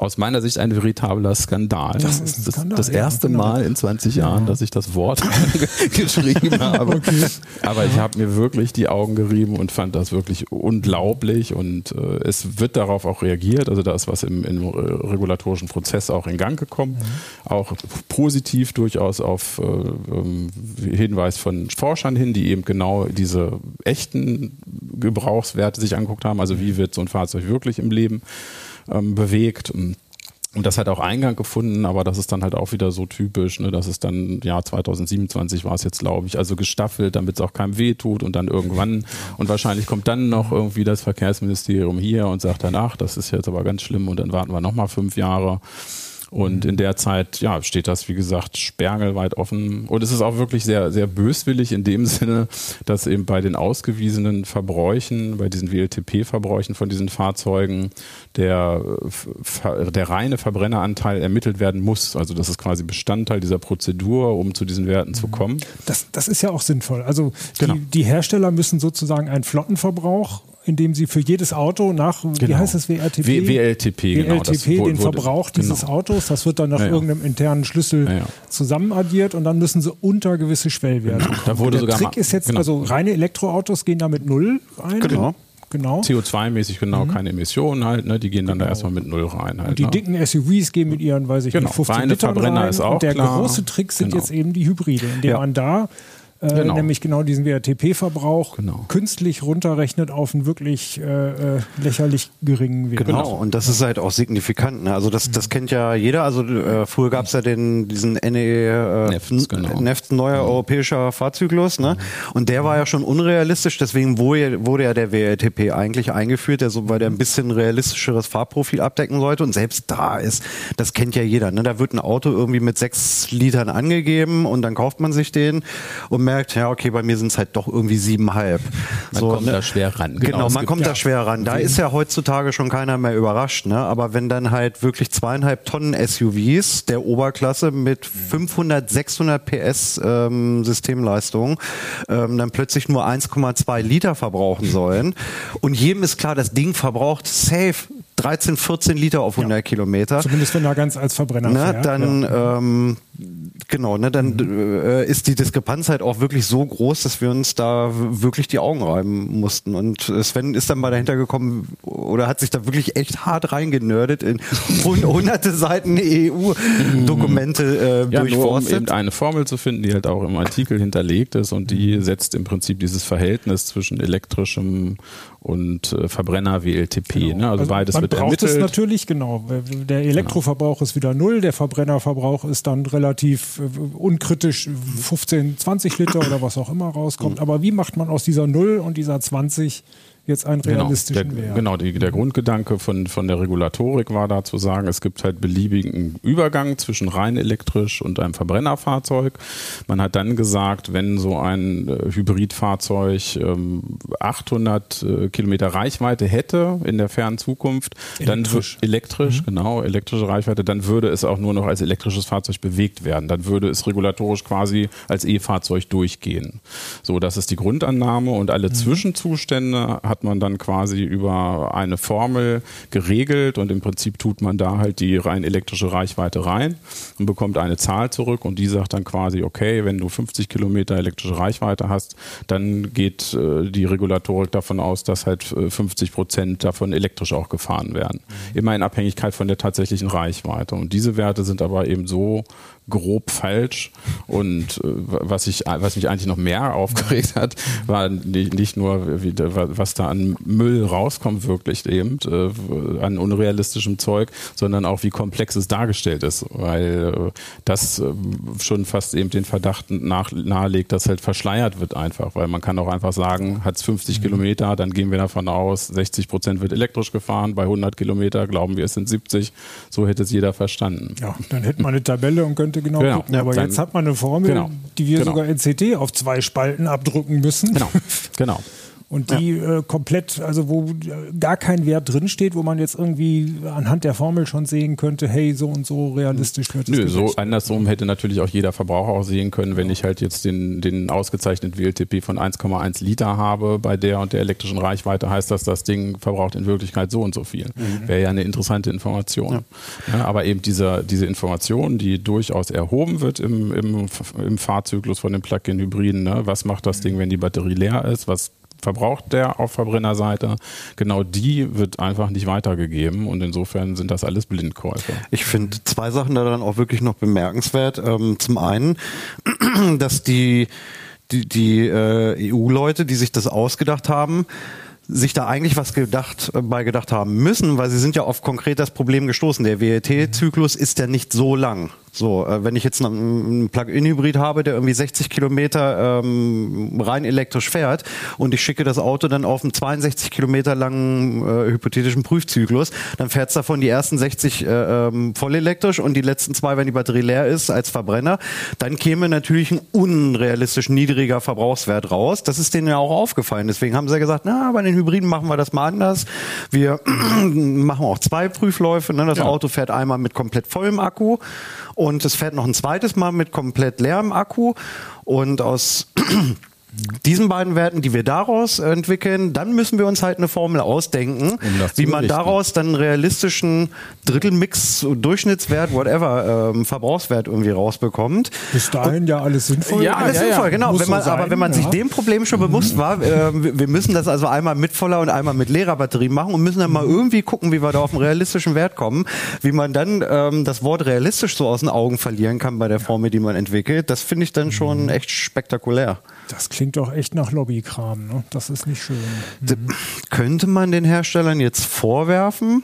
aus meiner Sicht ein veritabler Skandal. Das ist ein Skandal, das, das erste ja, genau. Mal in 20 Jahren, dass ich das Wort *laughs* geschrieben *laughs* habe. Okay. Aber ich habe mir wirklich die Augen gerieben und fand das wirklich unglaublich und äh, es wird darauf auch reagiert. Also da ist was im, im regulatorischen Prozess auch in Gang gekommen. Mhm. Auch positiv durchaus auf äh, ähm, Hinweis von Forschern hin, die eben genau diese echten Gebrauchswerte sich angeguckt haben. Also wie wird so ein Fahrzeug wirklich im Leben ähm, bewegt. Und das hat auch Eingang gefunden, aber das ist dann halt auch wieder so typisch, ne, dass es dann, ja, 2027 war es jetzt, glaube ich, also gestaffelt, damit es auch keinem weh tut und dann irgendwann, und wahrscheinlich kommt dann noch irgendwie das Verkehrsministerium hier und sagt dann, ach, das ist jetzt aber ganz schlimm und dann warten wir nochmal fünf Jahre. Und in der Zeit, ja, steht das, wie gesagt, sperrangelweit offen. Und es ist auch wirklich sehr, sehr böswillig in dem *laughs* Sinne, dass eben bei den ausgewiesenen Verbräuchen, bei diesen WLTP-Verbräuchen von diesen Fahrzeugen, der, der reine Verbrenneranteil ermittelt werden muss. Also das ist quasi Bestandteil dieser Prozedur, um zu diesen Werten zu kommen. Das, das ist ja auch sinnvoll. Also genau. die, die Hersteller müssen sozusagen einen Flottenverbrauch indem sie für jedes Auto nach, genau. wie heißt es, WRTP? W WLTP, genau. WLTP, genau, den Verbrauch genau. dieses Autos, das wird dann nach ja, ja. irgendeinem internen Schlüssel ja, zusammenaddiert und dann müssen sie unter gewisse Schwellwerte. Genau. Da wurde der sogar Trick ist jetzt, genau. also reine Elektroautos gehen da mit null rein. Genau. Genau. CO2-mäßig genau mhm. keine Emissionen halt, ne? die gehen dann genau. da erstmal mit null rein. Halt, und die ne? dicken SUVs gehen mit ihren, weiß ich genau. nicht, 15 Reine Litern Verbrenner rein. ist auch und der klar. große Trick sind genau. jetzt eben die Hybride, indem man da äh, genau. nämlich genau diesen WRTP-Verbrauch genau. künstlich runterrechnet auf einen wirklich äh, äh, lächerlich geringen Wert. Genau, und das ist halt auch signifikant. Ne? Also das, das kennt ja jeder. Also äh, früher gab es ja den, diesen NE äh, Nefts, genau. Nefts neuer mhm. europäischer Fahrzyklus. Ne? Mhm. Und der war ja schon unrealistisch, deswegen wurde, wurde ja der WRTP eigentlich eingeführt, der so, weil der ein bisschen realistischeres Fahrprofil abdecken sollte. Und selbst da ist, das kennt ja jeder. Ne? Da wird ein Auto irgendwie mit sechs Litern angegeben und dann kauft man sich den und merkt, ja, okay, bei mir sind es halt doch irgendwie siebenhalb. Man so, kommt ne? da schwer ran. Genau, genau man kommt ja da schwer ran. Da ist ja heutzutage schon keiner mehr überrascht. Ne? Aber wenn dann halt wirklich zweieinhalb Tonnen SUVs der Oberklasse mit 500, 600 PS ähm, Systemleistung ähm, dann plötzlich nur 1,2 Liter verbrauchen sollen und jedem ist klar, das Ding verbraucht safe 13, 14 Liter auf 100 ja. Kilometer. Zumindest wenn er ganz als Verbrenner ne, fährt. Dann, ja. ähm, genau, ne, dann mhm. äh, ist die Diskrepanz halt auch wirklich so groß, dass wir uns da wirklich die Augen reiben mussten. Und Sven ist dann mal dahinter gekommen oder hat sich da wirklich echt hart reingenördet in *laughs* hunderte Seiten EU-Dokumente äh, ja, durchforstet. Nur um eben eine Formel zu finden, die halt auch im Artikel hinterlegt ist und die mhm. setzt im Prinzip dieses Verhältnis zwischen elektrischem und äh, Verbrenner WLTP. Genau. Ne? Also, also beides man wird braucht ermittelt. es natürlich, genau. Der Elektroverbrauch genau. ist wieder null, der Verbrennerverbrauch ist dann relativ äh, unkritisch 15, 20 Liter oder was auch immer rauskommt. Mhm. Aber wie macht man aus dieser Null und dieser 20 jetzt einen genau. realistischen genau, der, Wert. Genau, die, der Grundgedanke von, von der Regulatorik war da zu sagen, es gibt halt beliebigen Übergang zwischen rein elektrisch und einem Verbrennerfahrzeug. Man hat dann gesagt, wenn so ein äh, Hybridfahrzeug ähm, 800 äh, Kilometer Reichweite hätte in der fernen Zukunft, elektrisch. dann elektrisch, mhm. genau, elektrische Reichweite, dann würde es auch nur noch als elektrisches Fahrzeug bewegt werden. Dann würde es regulatorisch quasi als E-Fahrzeug durchgehen. So, das ist die Grundannahme und alle mhm. Zwischenzustände hat man dann quasi über eine Formel geregelt und im Prinzip tut man da halt die rein elektrische Reichweite rein und bekommt eine Zahl zurück und die sagt dann quasi, okay, wenn du 50 Kilometer elektrische Reichweite hast, dann geht äh, die Regulatorik davon aus, dass halt 50 äh, Prozent davon elektrisch auch gefahren werden. Mhm. Immer in Abhängigkeit von der tatsächlichen Reichweite. Und diese Werte sind aber eben so grob falsch. Und äh, was, ich, was mich eigentlich noch mehr aufgeregt hat, war nicht, nicht nur, wie, was da an Müll rauskommt, wirklich eben, äh, an unrealistischem Zeug, sondern auch, wie komplex es dargestellt ist. Weil äh, das äh, schon fast eben den Verdacht nach, nahelegt, dass halt verschleiert wird einfach. Weil man kann auch einfach sagen, hat es 50 mhm. Kilometer, dann gehen wir davon aus, 60 Prozent wird elektrisch gefahren, bei 100 Kilometer glauben wir, es sind 70. So hätte es jeder verstanden. Ja, dann hätte man eine Tabelle und könnte genau, genau. gucken. Aber jetzt hat man eine Formel, genau. die wir genau. sogar in CT auf zwei Spalten abdrucken müssen. Genau, *laughs* genau. Und die ja. äh, komplett, also wo gar kein Wert drinsteht, wo man jetzt irgendwie anhand der Formel schon sehen könnte, hey, so und so realistisch wird es. Nö, so andersrum hätte natürlich auch jeder Verbraucher auch sehen können, wenn ich halt jetzt den, den ausgezeichneten WLTP von 1,1 Liter habe bei der und der elektrischen Reichweite, heißt das, das Ding verbraucht in Wirklichkeit so und so viel. Mhm. Wäre ja eine interessante Information. Ja. Ja, aber eben diese, diese Information, die durchaus erhoben wird im, im, im Fahrzyklus von den Plug-in-Hybriden, ne? was macht das Ding, wenn die Batterie leer ist, was verbraucht der auf Verbrennerseite, genau die wird einfach nicht weitergegeben und insofern sind das alles Blindkäufe. Ich finde zwei Sachen daran auch wirklich noch bemerkenswert. Ähm, zum einen, *clears throat* dass die, die, die äh, EU-Leute, die sich das ausgedacht haben, sich da eigentlich was gedacht, äh, bei gedacht haben müssen, weil sie sind ja auf konkret das Problem gestoßen. Der WLT-Zyklus ist ja nicht so lang. So, äh, wenn ich jetzt einen Plug-in-Hybrid habe, der irgendwie 60 Kilometer ähm, rein elektrisch fährt und ich schicke das Auto dann auf einen 62 Kilometer langen äh, hypothetischen Prüfzyklus, dann fährt es davon die ersten 60 äh, ähm, voll elektrisch und die letzten zwei, wenn die Batterie leer ist, als Verbrenner. Dann käme natürlich ein unrealistisch niedriger Verbrauchswert raus. Das ist denen ja auch aufgefallen. Deswegen haben sie ja gesagt, na, bei den Hybriden machen wir das mal anders. Wir *clears throat* machen auch zwei Prüfläufe. Ne? Das ja. Auto fährt einmal mit komplett vollem Akku und es fährt noch ein zweites Mal mit komplett leerem Akku. Und aus *clears throat* diesen beiden Werten, die wir daraus entwickeln, dann müssen wir uns halt eine Formel ausdenken, um wie man daraus dann einen realistischen Drittelmix, Durchschnittswert, whatever, ähm, Verbrauchswert irgendwie rausbekommt. Bis dahin Und, ja alles sinnvoll. Ja, alles ja, sinnvoll, ja. genau. Wenn man, so aber wenn man ja. sich dem Problem schon bewusst war, *laughs* äh, wir müssen das also einmal mit voller und einmal mit leerer Batterie machen und müssen dann mal irgendwie gucken, wie wir da auf einen realistischen Wert kommen, wie man dann ähm, das Wort realistisch so aus den Augen verlieren kann bei der Formel, die man entwickelt, das finde ich dann schon mhm. echt spektakulär. Das klingt doch echt nach Lobbykram. Ne? Das ist nicht schön. Mhm. Könnte man den Herstellern jetzt vorwerfen?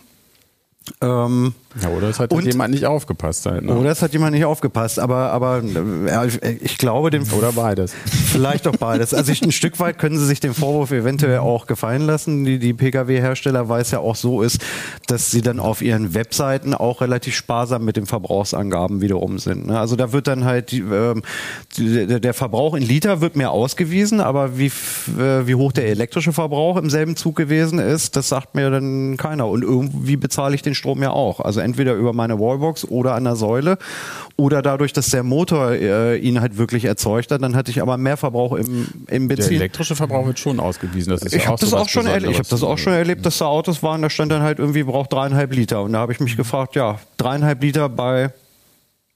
Ähm, ja, oder es hat und, jemand nicht aufgepasst. Halt, ne? Oder es hat jemand nicht aufgepasst. Aber, aber ja, ich glaube dem. Oder beides. Vielleicht auch beides. Also ich, ein Stück weit können sie sich den Vorwurf eventuell auch gefallen lassen. Die, die Pkw-Hersteller, weil es ja auch so ist, dass sie dann auf ihren Webseiten auch relativ sparsam mit den Verbrauchsangaben wiederum sind. Ne? Also da wird dann halt die, der Verbrauch in Liter wird mehr ausgewiesen, aber wie, äh, wie hoch der elektrische Verbrauch im selben Zug gewesen ist, das sagt mir dann keiner. Und irgendwie bezahle ich den Strom ja auch. Also entweder über meine Wallbox oder an der Säule oder dadurch, dass der Motor äh, ihn halt wirklich erzeugt hat, dann hatte ich aber mehr Verbrauch im, im Benzin. Der elektrische Verbrauch wird schon ausgewiesen. Das ist ich ja habe das auch schon erlebt. Ich habe das auch schon erlebt, dass da Autos waren, da stand dann halt irgendwie braucht dreieinhalb Liter und da habe ich mich gefragt, ja dreieinhalb Liter bei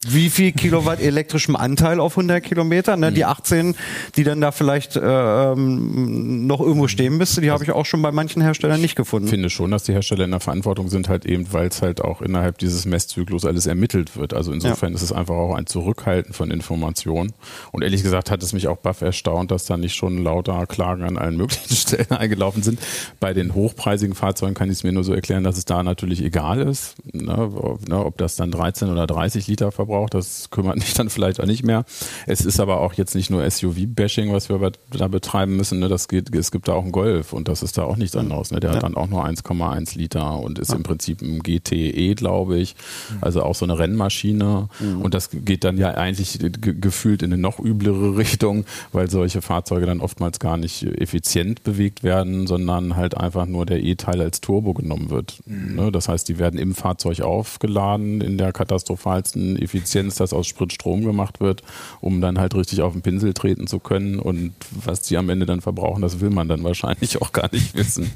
wie viel Kilowatt elektrischem Anteil auf 100 Kilometer. Ne? Mhm. Die 18, die dann da vielleicht äh, ähm, noch irgendwo stehen müsste, die habe ich auch schon bei manchen Herstellern nicht gefunden. Ich finde schon, dass die Hersteller in der Verantwortung sind, halt eben, weil es halt auch innerhalb dieses Messzyklus alles ermittelt wird. Also insofern ja. ist es einfach auch ein Zurückhalten von Informationen. Und ehrlich gesagt hat es mich auch baff erstaunt, dass da nicht schon lauter Klagen an allen möglichen *laughs* Stellen eingelaufen sind. Bei den hochpreisigen Fahrzeugen kann ich es mir nur so erklären, dass es da natürlich egal ist, ne, ob das dann 13 oder 30 Liter verbraucht verbraucht. Das kümmert mich dann vielleicht auch nicht mehr. Es ist aber auch jetzt nicht nur SUV-Bashing, was wir da betreiben müssen. Ne? Das geht, es gibt da auch einen Golf und das ist da auch nichts anderes. Ne? Der ja. hat dann auch nur 1,1 Liter und ist ja. im Prinzip ein GTE, glaube ich. Mhm. Also auch so eine Rennmaschine. Mhm. Und das geht dann ja eigentlich gefühlt in eine noch üblere *laughs* Richtung, weil solche Fahrzeuge dann oftmals gar nicht effizient bewegt werden, sondern halt einfach nur der E-Teil als Turbo genommen wird. Mhm. Ne? Das heißt, die werden im Fahrzeug aufgeladen in der katastrophalsten Effizienz Effizienz, das aus Sprit Strom gemacht wird, um dann halt richtig auf den Pinsel treten zu können. Und was die am Ende dann verbrauchen, das will man dann wahrscheinlich *laughs* auch gar nicht wissen.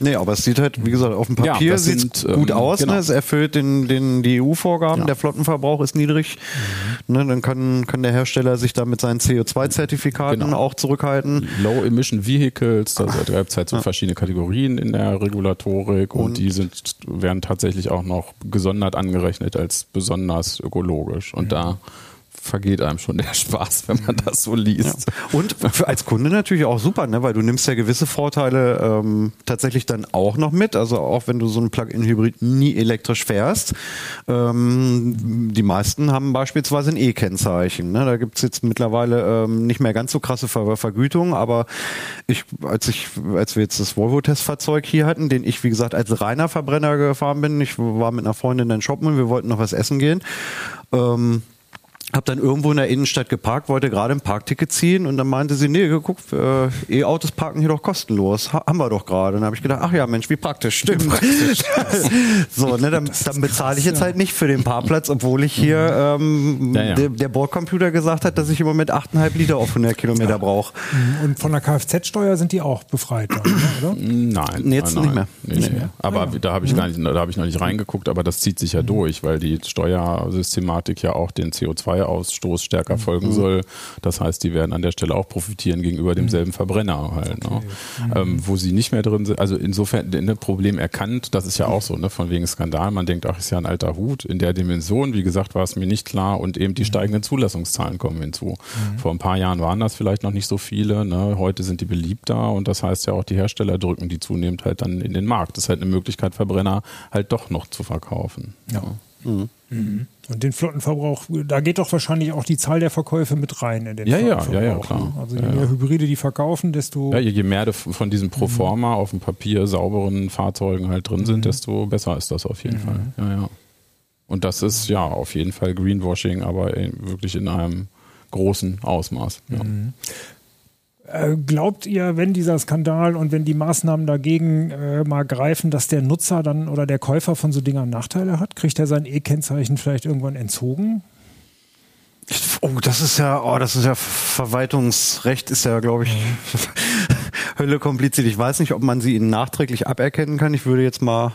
Nee, aber es sieht halt, wie gesagt, auf dem Papier ja, sieht gut ähm, aus. Genau. Ne? Es erfüllt den, den, die EU-Vorgaben. Ja. Der Flottenverbrauch ist niedrig. Mhm. Ne? Dann kann, kann der Hersteller sich da mit seinen CO2-Zertifikaten genau. auch zurückhalten. Low Emission Vehicles, da gibt es halt so ja. verschiedene Kategorien in der Regulatorik und, und, die sind, werden tatsächlich auch noch gesondert angerechnet als besonders ökologisch. Und mhm. da vergeht einem schon der Spaß, wenn man das so liest. Ja. Und als Kunde natürlich auch super, ne? weil du nimmst ja gewisse Vorteile ähm, tatsächlich dann auch noch mit. Also auch wenn du so ein Plug-in-Hybrid nie elektrisch fährst. Ähm, die meisten haben beispielsweise ein E-Kennzeichen. Ne? Da gibt es jetzt mittlerweile ähm, nicht mehr ganz so krasse Ver Vergütung, aber ich, als ich, als wir jetzt das Volvo-Testfahrzeug hier hatten, den ich, wie gesagt, als reiner Verbrenner gefahren bin, ich war mit einer Freundin dann shoppen und wir wollten noch was essen gehen. Ähm, hab dann irgendwo in der Innenstadt geparkt, wollte gerade ein Parkticket ziehen und dann meinte sie, nee, guck, äh, E-Autos parken hier doch kostenlos. Ha haben wir doch gerade. Und dann habe ich gedacht, ach ja, Mensch, wie praktisch, stimmt. Praktisch. *laughs* so, ne, dann, dann bezahle ich jetzt ja. halt nicht für den Parkplatz, obwohl ich hier mhm. ähm, ja, ja. Der, der Bordcomputer gesagt hat, dass ich im Moment 8,5 Liter auf 100 Kilometer brauche. Mhm. Und von der Kfz-Steuer sind die auch befreit, dann, oder? Nein, nee, jetzt nein, nicht mehr. Nee, nicht mehr. Aber da habe ich gar nicht, da habe ich noch nicht reingeguckt, aber das zieht sich ja mhm. durch, weil die Steuersystematik ja auch den CO2 ausstoß stärker folgen mhm. soll. Das heißt, die werden an der Stelle auch profitieren gegenüber demselben mhm. Verbrenner halt. Ne? Mhm. Ähm, wo sie nicht mehr drin sind, also insofern ein Problem erkannt, das ist ja auch so, ne? von wegen Skandal. Man denkt, ach, ist ja ein alter Hut. In der Dimension, wie gesagt, war es mir nicht klar und eben die mhm. steigenden Zulassungszahlen kommen hinzu. Mhm. Vor ein paar Jahren waren das vielleicht noch nicht so viele. Ne? Heute sind die beliebter und das heißt ja auch, die Hersteller drücken die zunehmend halt dann in den Markt. Das ist halt eine Möglichkeit, Verbrenner halt doch noch zu verkaufen. Ja. Mhm. Mhm. Und den Flottenverbrauch, da geht doch wahrscheinlich auch die Zahl der Verkäufe mit rein in den ja, ja, ja, ja, klar. Also je ja, mehr Hybride die verkaufen, desto. Ja, je mehr von diesen Proforma mhm. auf dem Papier sauberen Fahrzeugen halt drin sind, mhm. desto besser ist das auf jeden mhm. Fall. Ja, ja. Und das ist ja auf jeden Fall Greenwashing, aber wirklich in einem großen Ausmaß. Ja. Äh, glaubt ihr, wenn dieser Skandal und wenn die Maßnahmen dagegen äh, mal greifen, dass der Nutzer dann oder der Käufer von so Dingern Nachteile hat? Kriegt er sein E-Kennzeichen vielleicht irgendwann entzogen? Oh, das ist ja, oh, das ist ja Verwaltungsrecht ist ja, glaube ich, mhm. *laughs* Hölle kompliziert. Ich weiß nicht, ob man sie ihnen nachträglich aberkennen kann. Ich würde jetzt mal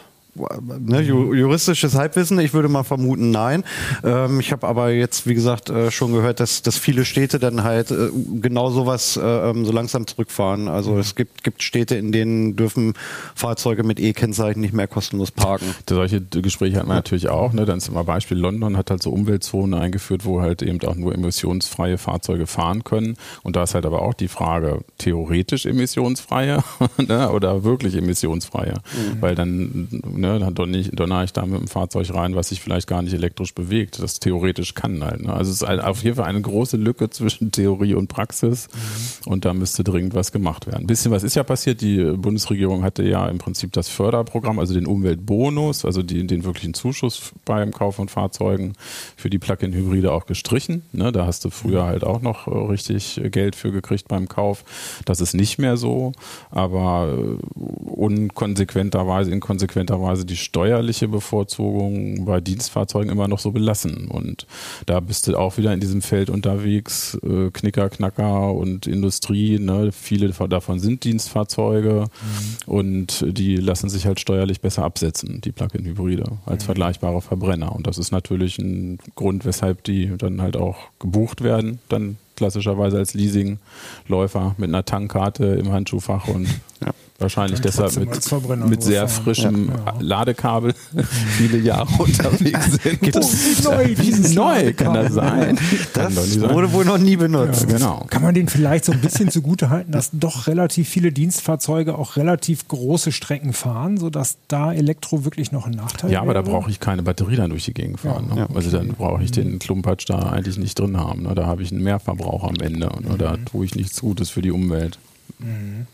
ne, juristisches Halbwissen. Ich würde mal vermuten, nein. Ähm, ich habe aber jetzt, wie gesagt, äh, schon gehört, dass, dass viele Städte dann halt äh, genau sowas äh, ähm, so langsam zurückfahren. Also mhm. es gibt, gibt Städte, in denen dürfen Fahrzeuge mit E-Kennzeichen nicht mehr kostenlos parken. Solche Gespräche hat man natürlich auch. Ne? Dann ist mal Beispiel London hat halt so Umweltzonen eingeführt, wo halt eben auch nur emissionsfreie Fahrzeuge fahren können. Und da ist halt aber auch die Frage, theoretisch emissionsfreie *laughs* ne? oder wirklich emissionsfreie. Mhm. Weil dann ne, ne, dann donner ich da mit dem Fahrzeug rein, was sich vielleicht gar nicht elektrisch bewegt. Das theoretisch kann halt. Ne? Also es ist auf jeden Fall eine große Lücke *laughs* zwischen Theorie und Praxis mhm. und da müsste dringend was gemacht werden. Ein bisschen was ist ja passiert. Die Bundesregierung hatte ja im Prinzip das Förderprogramm, also den Umweltbonus, also die, den wirklichen Zuschuss beim Kauf von Fahrzeugen für die Plug-in-Hybride auch gestrichen. Ne? Da hast du früher halt auch noch äh, richtig Geld für gekriegt beim Kauf. Das ist nicht mehr so, aber äh, unkonsequenterweise, inkonsequenterweise quasi die steuerliche Bevorzugung bei Dienstfahrzeugen immer noch so belassen. Und da bist du auch wieder in diesem Feld unterwegs, äh, Knicker, Knacker und Industrie. Ne? Viele davon sind Dienstfahrzeuge mhm. und die lassen sich halt steuerlich besser absetzen, die Plug-in-Hybride, als mhm. vergleichbare Verbrenner. Und das ist natürlich ein Grund, weshalb die dann halt auch gebucht werden, dann klassischerweise als Leasingläufer mit einer Tankkarte im Handschuhfach und *laughs* ja. Wahrscheinlich deshalb mit, mit sehr frischem ja, ja. Ladekabel *laughs* viele Jahre *laughs* unterwegs sind. Geht das oh, neu, dieses neu kann das sein. Das wurde wohl noch nie benutzt. Ja, genau. Kann man den vielleicht so ein bisschen zugute halten, dass doch relativ viele Dienstfahrzeuge auch relativ große Strecken fahren, sodass da Elektro wirklich noch ein Nachteil ist? Ja, aber da brauche ich keine Batterie dann durch die Gegend fahren. Ne? Also dann brauche ich den Klumpatsch da eigentlich nicht drin haben. Ne? Da habe ich einen Mehrverbrauch am Ende und mhm. da tue ich nichts Gutes für die Umwelt. Mhm.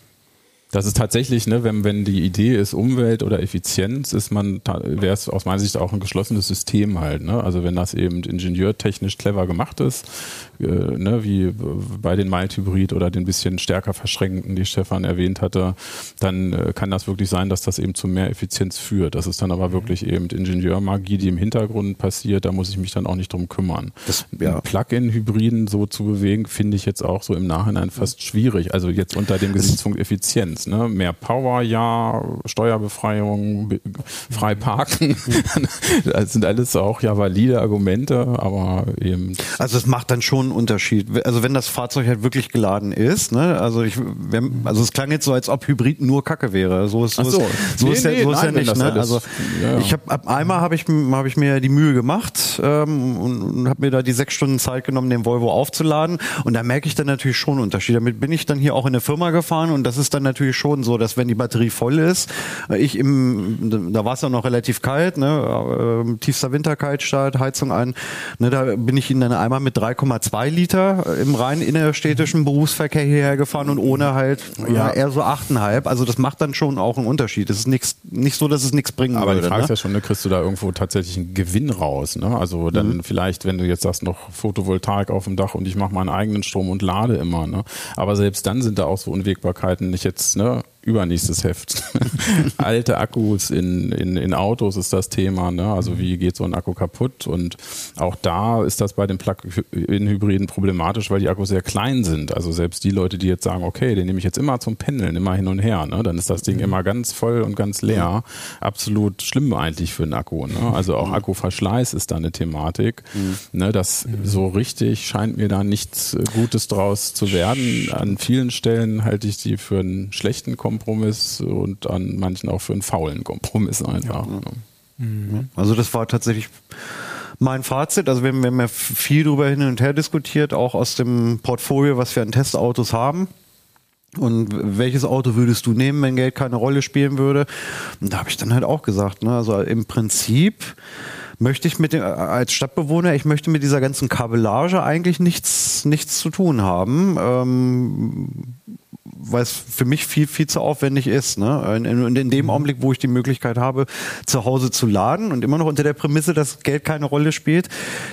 Das ist tatsächlich, ne, wenn, wenn die Idee ist Umwelt oder Effizienz, ist man, wäre es aus meiner Sicht auch ein geschlossenes System halt. Ne? Also wenn das eben ingenieurtechnisch clever gemacht ist, äh, ne, wie bei den Mild-Hybrid oder den bisschen stärker verschränkten, die Stefan erwähnt hatte, dann äh, kann das wirklich sein, dass das eben zu mehr Effizienz führt. Das ist dann aber wirklich eben Ingenieurmagie, die im Hintergrund passiert. Da muss ich mich dann auch nicht drum kümmern. Das, ja. Plug-in-Hybriden so zu bewegen, finde ich jetzt auch so im Nachhinein fast schwierig. Also jetzt unter dem Gesichtspunkt Effizienz. Ne? Mehr Power, ja, Steuerbefreiung, frei parken. *laughs* das sind alles auch ja valide Argumente, aber eben. Also es macht dann schon einen Unterschied. Also wenn das Fahrzeug halt wirklich geladen ist, ne? also ich, also es klang jetzt so, als ob Hybrid nur Kacke wäre. So ist, so, so. Ist, so nee, ist, nee, ja, so ist ja nicht. Ne? Also ja, ja. ich habe ab einmal habe ich, hab ich mir die Mühe gemacht ähm, und, und habe mir da die sechs Stunden Zeit genommen, den Volvo aufzuladen und da merke ich dann natürlich schon einen Unterschied. Damit bin ich dann hier auch in eine Firma gefahren und das ist dann natürlich natürlich schon so, dass wenn die Batterie voll ist, äh, ich im, da war es ja noch relativ kalt, ne, äh, tiefster Winterkaltstart, Heizung ein, ne, da bin ich in dann einmal mit 3,2 Liter im rein innerstädtischen Berufsverkehr hierher gefahren und ohne halt ja, eher so 8,5. Also das macht dann schon auch einen Unterschied. Es ist nix, nicht so, dass es nichts bringen Aber würde. Aber die Frage ne? ist ja schon, ne, kriegst du da irgendwo tatsächlich einen Gewinn raus? Ne? Also dann mhm. vielleicht, wenn du jetzt sagst, noch Photovoltaik auf dem Dach und ich mache meinen eigenen Strom und lade immer. Ne? Aber selbst dann sind da auch so Unwägbarkeiten nicht jetzt, ne, là, übernächstes Heft. *laughs* Alte Akkus in, in, in Autos ist das Thema. Ne? Also wie geht so ein Akku kaputt? Und auch da ist das bei den Plug-in-Hybriden problematisch, weil die Akkus sehr klein sind. Also selbst die Leute, die jetzt sagen, okay, den nehme ich jetzt immer zum Pendeln, immer hin und her, ne? dann ist das Ding mhm. immer ganz voll und ganz leer. Absolut schlimm eigentlich für einen Akku. Ne? Also auch mhm. Akkuverschleiß ist da eine Thematik. Mhm. Ne? Das so richtig scheint mir da nichts Gutes draus zu werden. An vielen Stellen halte ich die für einen schlechten Kompromiss Kompromiss und an manchen auch für einen faulen Kompromiss einfach. Ja. Mhm. Also das war tatsächlich mein Fazit. Also wir, wir haben ja viel darüber hin und her diskutiert, auch aus dem Portfolio, was wir an Testautos haben. Und welches Auto würdest du nehmen, wenn Geld keine Rolle spielen würde? Und da habe ich dann halt auch gesagt, ne, also im Prinzip möchte ich mit dem, als Stadtbewohner, ich möchte mit dieser ganzen Kabellage eigentlich nichts, nichts zu tun haben. Ähm, weil es für mich viel, viel zu aufwendig ist. Ne? Und in, in, dem mhm. Augenblick, wo ich die Möglichkeit habe, zu Hause zu laden und immer noch unter der Prämisse, dass Geld keine Rolle spielt,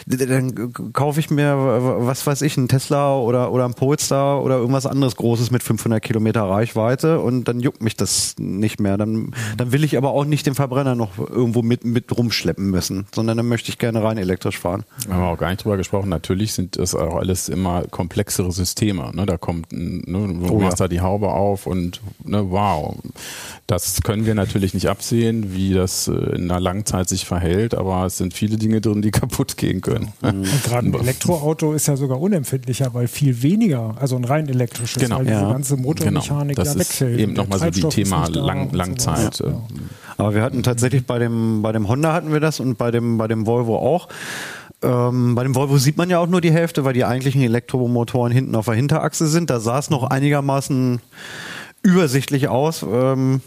dann kaufe ich mir, was weiß ich, einen Tesla oder, oder einen Polestar oder irgendwas anderes Großes mit 500 Kilometer Reichweite und dann juckt mich das nicht mehr. Dann, dann will ich aber auch nicht den Verbrenner noch irgendwo mit, mit rumschleppen müssen, sondern dann möchte ich gerne rein elektrisch fahren. Wir haben auch gar nicht drüber gesprochen. Natürlich sind das auch alles immer komplexere Systeme. Ne? Da kommt, ne, du oh, machst ja. da die Haube auf und ne, wow. Das können wir natürlich nicht absehen, wie das äh, in einer Langzeit sich verhält, aber es sind viele Dinge drin, die *laughs* kaputt gehen können. Und gerade ein Elektroauto ist ja sogar unempfindlicher, weil viel weniger, also ein rein elektrisches, genau. weil ja. diese ganze Motormechanik genau. das da wegfällt. Ist eben nochmal so die Thema Lang, Langzeit. So ja. Aber wir hatten tatsächlich bei dem, bei dem Honda hatten wir das und bei dem, bei dem Volvo auch. Ähm, bei dem Volvo sieht man ja auch nur die Hälfte, weil die eigentlichen Elektromotoren hinten auf der Hinterachse sind. Da sah es noch einigermaßen übersichtlich aus. Ähm,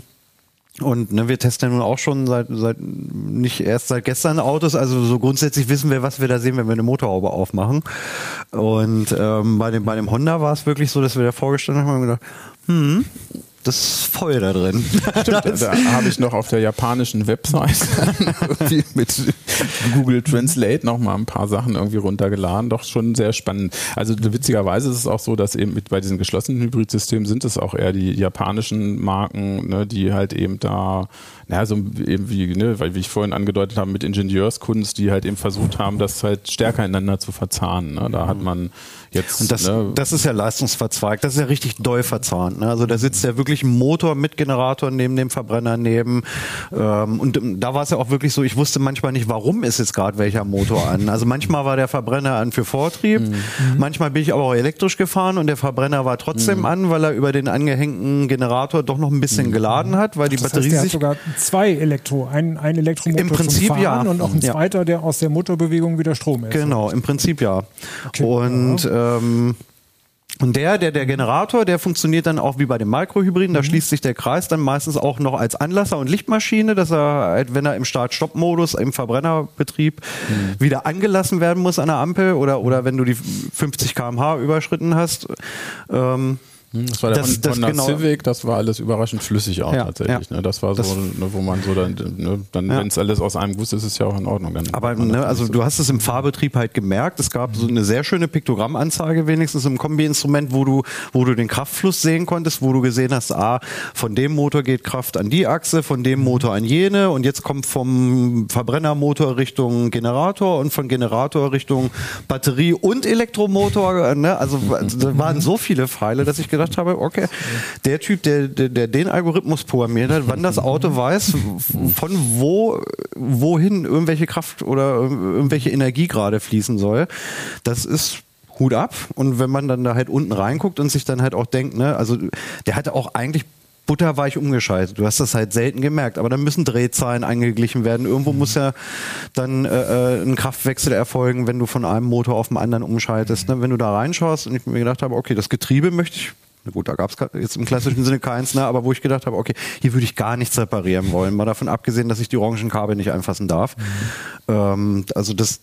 und ne, wir testen ja nun auch schon seit, seit nicht erst seit gestern Autos, also so grundsätzlich wissen wir, was wir da sehen, wenn wir eine Motorhaube aufmachen. Und ähm, bei, dem, bei dem Honda war es wirklich so, dass wir da vorgestanden haben und gedacht, hm, das ist voll da drin. Stimmt, *laughs* da habe ich noch auf der japanischen Website *laughs* mit Google Translate noch mal ein paar Sachen irgendwie runtergeladen. Doch schon sehr spannend. Also witzigerweise ist es auch so, dass eben mit bei diesen geschlossenen Hybridsystemen sind es auch eher die japanischen Marken, ne, die halt eben da naja, so eben wie, ne, weil wie ich vorhin angedeutet habe, mit Ingenieurskunst, die halt eben versucht haben, das halt stärker ineinander zu verzahnen. Ne? Da hat man jetzt. Und das, ne, das ist ja leistungsverzweigt, das ist ja richtig doll verzahnt. Ne? Also da sitzt ja wirklich ein Motor mit Generator neben dem Verbrenner neben. Ähm, und da war es ja auch wirklich so, ich wusste manchmal nicht, warum ist jetzt gerade welcher Motor an. Also manchmal war der Verbrenner an für Vortrieb, mhm. manchmal bin ich aber auch elektrisch gefahren und der Verbrenner war trotzdem mhm. an, weil er über den angehängten Generator doch noch ein bisschen mhm. geladen hat, weil die das Batterie heißt, sich zwei Elektro, ein, ein Elektromotor Im Prinzip zum Fahren ja. und auch ein ja. zweiter, der aus der Motorbewegung wieder Strom ist. Genau, im Prinzip ja. Okay, und ja. Ähm, und der, der, der Generator, der funktioniert dann auch wie bei den Mikrohybriden. Da mhm. schließt sich der Kreis dann meistens auch noch als Anlasser und Lichtmaschine, dass er, halt, wenn er im Start-Stopp-Modus im Verbrennerbetrieb mhm. wieder angelassen werden muss an der Ampel oder, oder wenn du die 50 km/h überschritten hast, ähm, hm, das war der das, das genau Civic, das war alles überraschend flüssig auch ja, tatsächlich. Ja. Ne? Das war so, das, ne, wo man so dann, ne, dann ja. wenn es alles aus einem Guss ist, ist es ja auch in Ordnung. Dann Aber ne, also du hast es im Fahrbetrieb halt gemerkt, es gab so eine sehr schöne Piktogrammanzeige wenigstens im Kombi-Instrument, wo du, wo du den Kraftfluss sehen konntest, wo du gesehen hast, ah, von dem Motor geht Kraft an die Achse, von dem Motor an jene und jetzt kommt vom Verbrennermotor Richtung Generator und von Generator Richtung Batterie und Elektromotor. Ne? Also *laughs* da waren so viele Pfeile, dass ich gedacht gedacht habe, okay, der Typ, der, der, der den Algorithmus programmiert hat, wann das Auto weiß, von wo, wohin irgendwelche Kraft oder irgendwelche Energie gerade fließen soll, das ist Hut ab. Und wenn man dann da halt unten reinguckt und sich dann halt auch denkt, ne, also der hatte auch eigentlich butterweich umgeschaltet. Du hast das halt selten gemerkt, aber dann müssen Drehzahlen angeglichen werden. Irgendwo mhm. muss ja dann äh, äh, ein Kraftwechsel erfolgen, wenn du von einem Motor auf den anderen umschaltest. Ne? Wenn du da reinschaust und ich mir gedacht habe, okay, das Getriebe möchte ich gut, da gab es jetzt im klassischen Sinne keins, ne, aber wo ich gedacht habe, okay, hier würde ich gar nichts reparieren wollen, mal davon abgesehen, dass ich die orangen Kabel nicht anfassen darf. Mhm. Ähm, also das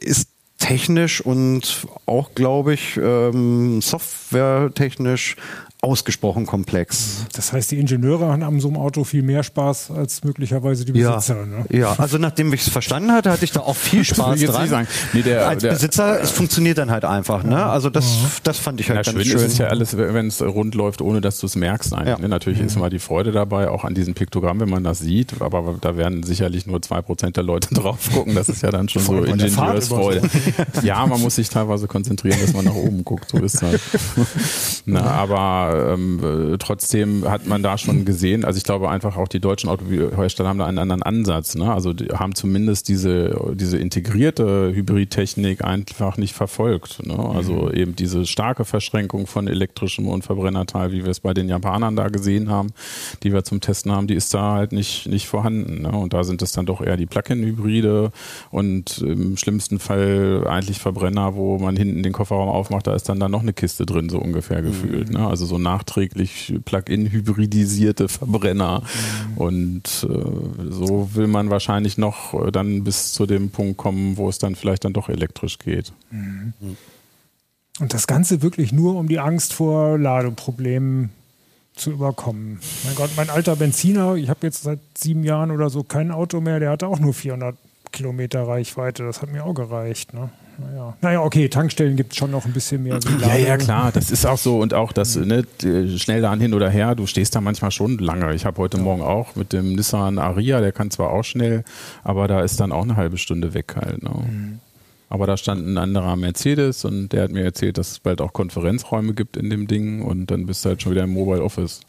ist technisch und auch, glaube ich, ähm, softwaretechnisch ausgesprochen komplex. Das heißt, die Ingenieure haben an so einem Auto viel mehr Spaß als möglicherweise die Besitzer. Ja, ne? ja. also nachdem ich es verstanden hatte, hatte ich da auch viel *laughs* Spaß jetzt dran. Sagen. Nee, der, als der, Besitzer, es funktioniert dann halt einfach. Ne? Also das, mhm. das fand ich halt Na, ganz schön. schön. Es ist ja alles, wenn es rund läuft, ohne dass du es merkst. Eigentlich, ja. ne? Natürlich mhm. ist immer die Freude dabei, auch an diesem Piktogramm, wenn man das sieht. Aber da werden sicherlich nur zwei Prozent der Leute *laughs* drauf gucken. Das ist ja dann schon so Ingenieursfreude. ja, man muss sich teilweise konzentrieren, dass man nach oben guckt. So ist das. *laughs* Na, aber ähm, trotzdem hat man da schon gesehen, also ich glaube einfach auch die deutschen Autohersteller haben da einen anderen Ansatz. Ne? Also die haben zumindest diese, diese integrierte Hybridtechnik einfach nicht verfolgt. Ne? Also mhm. eben diese starke Verschränkung von elektrischem und Verbrennerteil, wie wir es bei den Japanern da gesehen haben, die wir zum Testen haben, die ist da halt nicht, nicht vorhanden. Ne? Und da sind es dann doch eher die Plug-in-Hybride und im schlimmsten Fall eigentlich Verbrenner, wo man hinten den Kofferraum aufmacht, da ist dann da noch eine Kiste drin, so ungefähr gefühlt. Mhm. Ne? Also so nachträglich Plug-in-hybridisierte Verbrenner. Mhm. Und äh, so will man wahrscheinlich noch äh, dann bis zu dem Punkt kommen, wo es dann vielleicht dann doch elektrisch geht. Mhm. Und das Ganze wirklich nur um die Angst vor Ladeproblemen zu überkommen. Mein Gott, mein alter Benziner, ich habe jetzt seit sieben Jahren oder so kein Auto mehr, der hatte auch nur 400 Kilometer Reichweite. Das hat mir auch gereicht. Ne? Naja. naja, okay, Tankstellen gibt es schon noch ein bisschen mehr. *clears throat* Ja, ja, klar, das ist auch so. Und auch das ne, schnell da hin oder her, du stehst da manchmal schon lange. Ich habe heute ja. Morgen auch mit dem Nissan Aria, der kann zwar auch schnell, aber da ist dann auch eine halbe Stunde weg halt. Ne? Mhm. Aber da stand ein anderer Mercedes und der hat mir erzählt, dass es bald auch Konferenzräume gibt in dem Ding und dann bist du halt schon wieder im Mobile Office.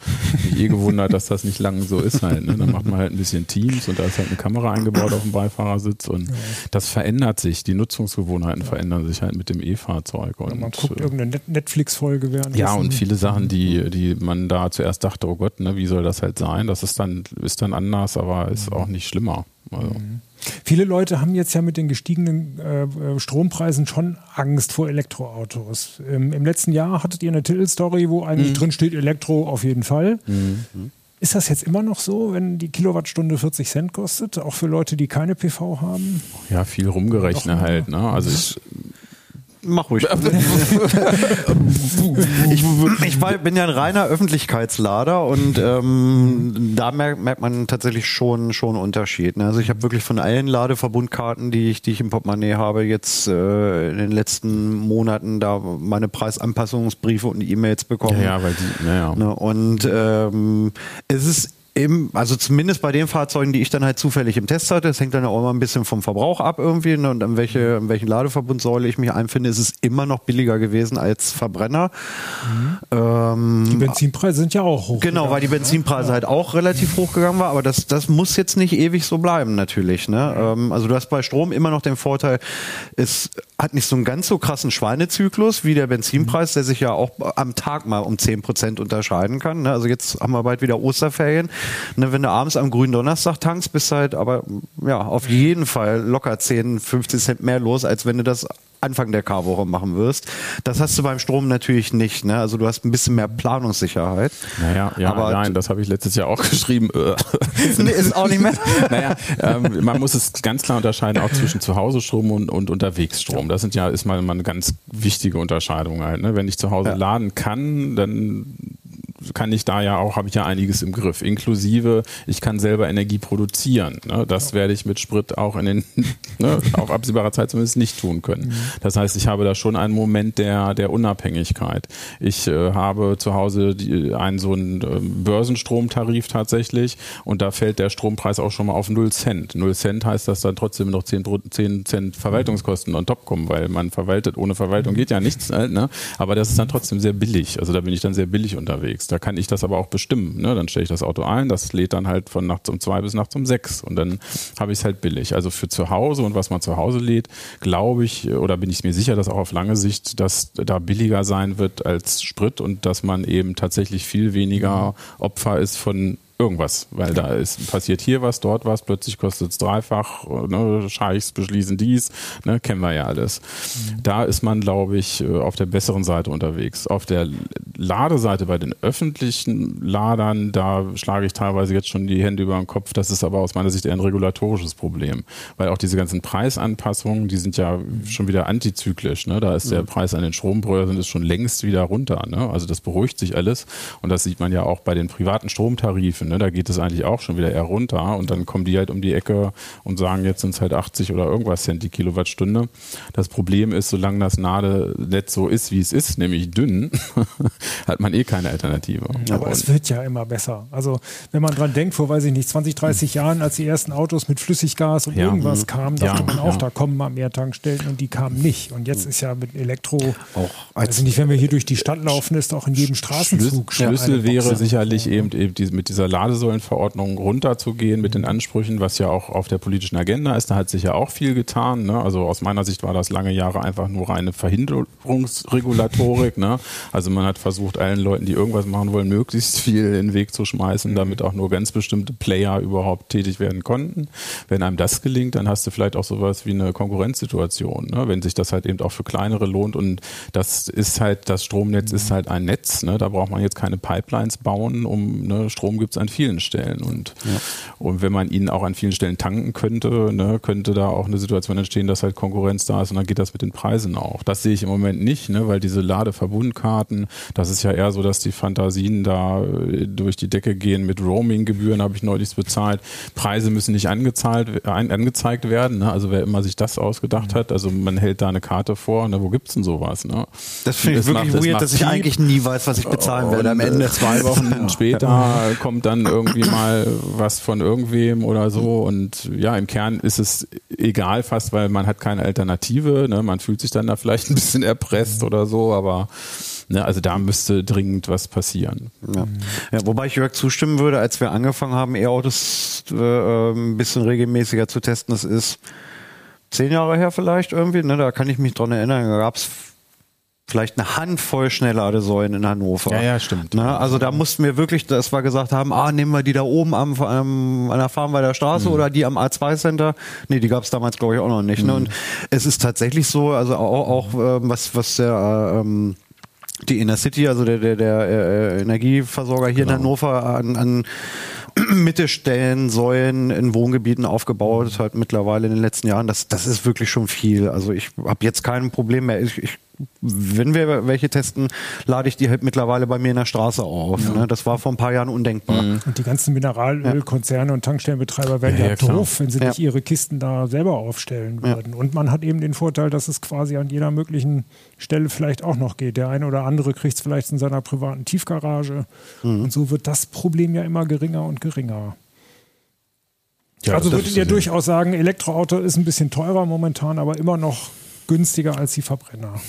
Mich eh gewundert, dass das nicht lange so ist halt. Ne? Dann macht man halt ein bisschen Teams und da ist halt eine Kamera eingebaut auf dem Beifahrersitz und ja. das verändert sich. Die Nutzungsgewohnheiten ja. verändern sich halt mit dem E-Fahrzeug. Und man guckt äh, irgendeine Netflix-Folge während. Ja, und viele Sachen, die, die man da zuerst dachte, oh Gott, ne, wie soll das halt sein? Das ist dann, ist dann anders, aber ist mhm. auch nicht schlimmer. Also. Mhm. Viele Leute haben jetzt ja mit den gestiegenen äh, Strompreisen schon Angst vor Elektroautos. Ähm, Im letzten Jahr hattet ihr eine Titelstory, wo eigentlich mhm. drin steht Elektro auf jeden Fall. Mhm. Ist das jetzt immer noch so, wenn die Kilowattstunde 40 Cent kostet, auch für Leute, die keine PV haben? Ja, viel rumgerechnet halt. Ne? Also ich, Mach ruhig. *laughs* ich, ich bin ja ein reiner Öffentlichkeitslader und ähm, da merkt, merkt, man tatsächlich schon schon Unterschied. Ne? Also ich habe wirklich von allen Ladeverbundkarten, die ich, die ich im Portemonnaie habe, jetzt äh, in den letzten Monaten da meine Preisanpassungsbriefe und E-Mails bekommen. Ja, ja, weil die, naja. Ne? Und ähm, es ist im, also zumindest bei den Fahrzeugen, die ich dann halt zufällig im Test hatte, das hängt dann auch immer ein bisschen vom Verbrauch ab irgendwie ne, und an welche, an welchen Ladeverbundsäule ich mich einfinde, ist es immer noch billiger gewesen als Verbrenner. Mhm. Ähm, die Benzinpreise sind ja auch hoch. Genau, weil die ne? Benzinpreise ne? halt auch relativ hoch gegangen waren, aber das, das muss jetzt nicht ewig so bleiben natürlich. Ne? Ähm, also du hast bei Strom immer noch den Vorteil, es hat nicht so einen ganz so krassen Schweinezyklus wie der Benzinpreis, der sich ja auch am Tag mal um 10 Prozent unterscheiden kann. Ne? Also jetzt haben wir bald wieder Osterferien. Ne, wenn du abends am grünen Donnerstag tankst, bist du halt aber ja auf jeden Fall locker 10, 15 Cent mehr los, als wenn du das Anfang der Karwoche machen wirst. Das hast du beim Strom natürlich nicht. Ne? Also du hast ein bisschen mehr Planungssicherheit. Naja, ja, aber nein, das habe ich letztes Jahr auch *laughs* geschrieben. *laughs* nee, ist auch nicht mehr. *laughs* naja, ähm, man muss es ganz klar unterscheiden, auch zwischen Zuhause-Strom und, und Unterwegsstrom. Das sind ja, ist mal, mal eine ganz wichtige Unterscheidung halt. Ne? Wenn ich zu Hause ja. laden kann, dann kann ich da ja auch, habe ich ja einiges im Griff, inklusive, ich kann selber Energie produzieren. Ne? Das werde ich mit Sprit auch in den, *laughs* ne, auf absehbarer Zeit zumindest nicht tun können. Mhm. Das heißt, ich habe da schon einen Moment der, der Unabhängigkeit. Ich äh, habe zu Hause die, einen so einen äh, Börsenstromtarif tatsächlich und da fällt der Strompreis auch schon mal auf 0 Cent. 0 Cent heißt, dass dann trotzdem noch 10, 10 Cent Verwaltungskosten on top kommen, weil man verwaltet, ohne Verwaltung geht ja nichts. Halt, ne? Aber das ist dann trotzdem sehr billig. Also da bin ich dann sehr billig unterwegs. Da kann ich das aber auch bestimmen. Ne? Dann stelle ich das Auto ein, das lädt dann halt von nachts um zwei bis nachts um sechs und dann habe ich es halt billig. Also für zu Hause und was man zu Hause lädt, glaube ich oder bin ich mir sicher, dass auch auf lange Sicht das da billiger sein wird als Sprit und dass man eben tatsächlich viel weniger Opfer ist von irgendwas, weil da ist passiert hier was, dort was, plötzlich kostet es dreifach, ne, Scheichs beschließen dies, ne, kennen wir ja alles. Mhm. Da ist man, glaube ich, äh, auf der besseren Seite unterwegs. Auf der Ladeseite bei den öffentlichen Ladern, da schlage ich teilweise jetzt schon die Hände über den Kopf. Das ist aber aus meiner Sicht eher ein regulatorisches Problem, weil auch diese ganzen Preisanpassungen, die sind ja schon wieder antizyklisch. Ne? Da ist der Preis an den Strombörsen ist schon längst wieder runter. Ne? Also das beruhigt sich alles und das sieht man ja auch bei den privaten Stromtarifen. Ne? Da geht es eigentlich auch schon wieder eher runter und dann kommen die halt um die Ecke und sagen, jetzt sind es halt 80 oder irgendwas Cent die Kilowattstunde. Das Problem ist, solange das Nadelnetz so ist, wie es ist, nämlich dünn, *laughs* hat man eh keine Alternative. Aber und es wird ja immer besser. Also wenn man dran denkt, vor weiß ich nicht, 20, 30 Jahren, als die ersten Autos mit Flüssiggas und ja. irgendwas mhm. kamen, dachte ja. man auch, ja. da kommen mal mehr Tankstellen und die kamen nicht. Und jetzt ist ja mit Elektro, auch also nicht, wenn wir hier durch die Stadt laufen, ist auch in jedem Straßenzug Schlüssel, Schlüssel wäre sicherlich eben, eben mit dieser Lade Ladesäulenverordnung runterzugehen mit den Ansprüchen, was ja auch auf der politischen Agenda ist. Da hat sich ja auch viel getan. Ne? Also aus meiner Sicht war das lange Jahre einfach nur eine Verhinderungsregulatorik. ne? Also man hat versucht, allen Leuten, die irgendwas machen wollen, möglichst viel in den Weg zu schmeißen, mhm. damit auch nur ganz bestimmte Player überhaupt tätig werden konnten. Wenn einem das gelingt, dann hast du vielleicht auch sowas wie eine Konkurrenzsituation, ne? wenn sich das halt eben auch für kleinere lohnt. Und das ist halt, das Stromnetz ist halt ein Netz. Ne? Da braucht man jetzt keine Pipelines bauen, um ne, Strom gibt es an vielen Stellen. Und, ja. und wenn man ihn auch an vielen Stellen tanken könnte, ne, könnte da auch eine Situation entstehen, dass halt Konkurrenz da ist und dann geht das mit den Preisen auch. Das sehe ich im Moment nicht, ne, weil diese Ladeverbundkarten, das ist ja eher so, dass die Fantasien da äh, durch die Decke gehen mit Roaming-Gebühren, habe ich neulich bezahlt. Preise müssen nicht angezahlt, angezeigt werden. Ne? Also wer immer sich das ausgedacht hat, also man hält da eine Karte vor, ne, wo gibt's denn sowas? Ne? Das finde ich wirklich macht, weird, das dass ich eigentlich nie weiß, was ich bezahlen werde am Ende. Zwei Wochen *laughs* später kommt dann irgendwie mal was von irgendwem oder so und ja, im Kern ist es egal fast, weil man hat keine Alternative, ne? man fühlt sich dann da vielleicht ein bisschen erpresst oder so, aber Ne, also da müsste dringend was passieren. Ja. ja. wobei ich Jörg zustimmen würde, als wir angefangen haben, E-Autos äh, ein bisschen regelmäßiger zu testen, das ist zehn Jahre her vielleicht irgendwie, ne, da kann ich mich dran erinnern, da gab es vielleicht eine Handvoll Schnellladesäulen in Hannover. Ja, ja, stimmt. Ne? Also da mussten wir wirklich, dass wir gesagt haben, ah, nehmen wir die da oben am, am an der Farnweider Straße mhm. oder die am A2-Center. Nee, die gab es damals, glaube ich, auch noch nicht. Ne? Mhm. Ne? Und es ist tatsächlich so, also auch, auch ähm, was, was der ähm, die Inner City, also der, der, der äh, Energieversorger hier genau. in Hannover an, an *clears throat* Mittelstellensäulen in Wohngebieten aufgebaut hat mittlerweile in den letzten Jahren. Das, das ist wirklich schon viel. Also ich habe jetzt kein Problem mehr. Ich, ich wenn wir welche testen, lade ich die halt mittlerweile bei mir in der Straße auf. Ja. Ne? Das war vor ein paar Jahren undenkbar. Mhm. Und die ganzen Mineralölkonzerne ja. und Tankstellenbetreiber wären ja, ja doof, wenn sie nicht ihre Kisten da selber aufstellen würden. Und man hat eben den Vorteil, dass es quasi an jeder möglichen Stelle vielleicht auch noch geht. Der eine oder andere kriegt es vielleicht in seiner privaten Tiefgarage. Mhm. Und so wird das Problem ja immer geringer und geringer. Ja, also würdet ihr durchaus sagen, Elektroauto ist ein bisschen teurer momentan, aber immer noch günstiger als die Verbrenner.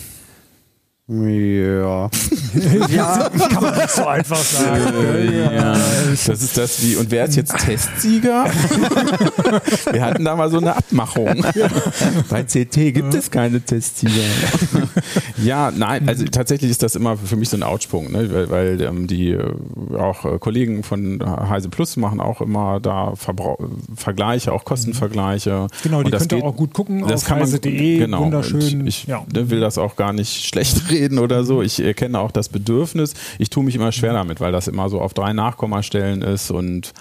Ja. *laughs* ja, kann man nicht so einfach sagen. ja. Das ist das wie, und wer ist jetzt Testsieger? *laughs* Wir hatten da mal so eine Abmachung. Bei CT gibt es keine Testsieger. Ja, nein, also tatsächlich ist das immer für mich so ein Ouchpunkt, ne? weil, weil ähm, die äh, auch äh, Kollegen von Heise Plus machen auch immer da Verbrauch, Vergleiche, auch Kostenvergleiche. Genau, die könnt ihr auch gut gucken das auf heise.de, genau, wunderschön. Ich, ich ja. Ne, will das auch gar nicht schlecht reden oder so. Ich erkenne auch das Bedürfnis. Ich tue mich immer schwer damit, weil das immer so auf drei Nachkommastellen ist und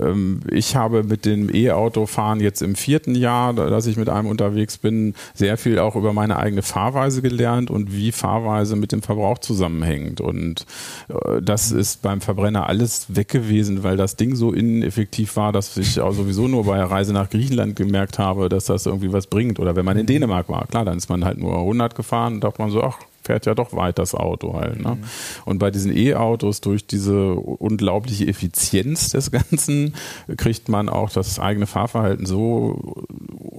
ähm, ich habe mit dem E-Autofahren jetzt im vierten Jahr, dass ich mit einem unterwegs bin, sehr viel auch über meine eigene Fahrweise gelernt und wie Fahrweise mit dem Verbrauch zusammenhängt. Und äh, das ist beim Verbrenner alles weg gewesen, weil das Ding so ineffektiv war, dass ich auch sowieso nur bei der Reise nach Griechenland gemerkt habe, dass das irgendwie was bringt. Oder wenn man in Dänemark war, klar, dann ist man halt nur 100 gefahren und dachte man so, ach, fährt ja doch weit das Auto halt. Ne? Mhm. Und bei diesen E-Autos durch diese unglaubliche Effizienz des Ganzen kriegt man auch das eigene Fahrverhalten so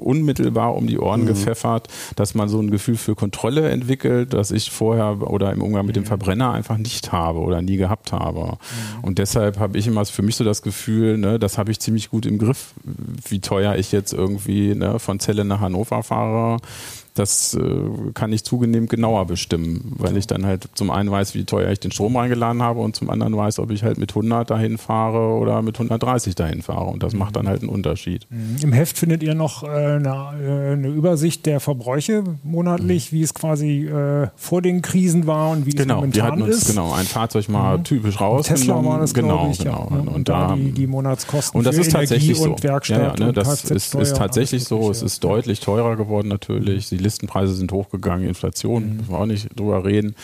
unmittelbar um die Ohren mhm. gepfeffert, dass man so ein Gefühl für Kontrolle entwickelt, das ich vorher oder im Umgang mit dem mhm. Verbrenner einfach nicht habe oder nie gehabt habe. Mhm. Und deshalb habe ich immer für mich so das Gefühl, ne, das habe ich ziemlich gut im Griff, wie teuer ich jetzt irgendwie ne, von Celle nach Hannover fahre das äh, kann ich zugenehm genauer bestimmen, weil ich dann halt zum einen weiß, wie teuer ich den Strom reingeladen habe und zum anderen weiß, ob ich halt mit 100 dahin fahre oder mit 130 dahin fahre und das macht dann halt einen Unterschied. Mhm. Im Heft findet ihr noch äh, eine, äh, eine, Übersicht der Verbräuche monatlich, mhm. wie es quasi äh, vor den Krisen war und wie genau, es momentan wir hatten uns, ist. Genau, ein Fahrzeug mal mhm. typisch raus. Tesla war das, genau, ich, genau. Ja, ne? und, und, da die, die Monatskosten und das ist tatsächlich Energie so. ja, ja, ne, das ist, ist tatsächlich so. Es ist deutlich teurer geworden natürlich. Die Listenpreise sind hoch hochgegangen, Inflation, mhm. müssen wir auch nicht drüber reden.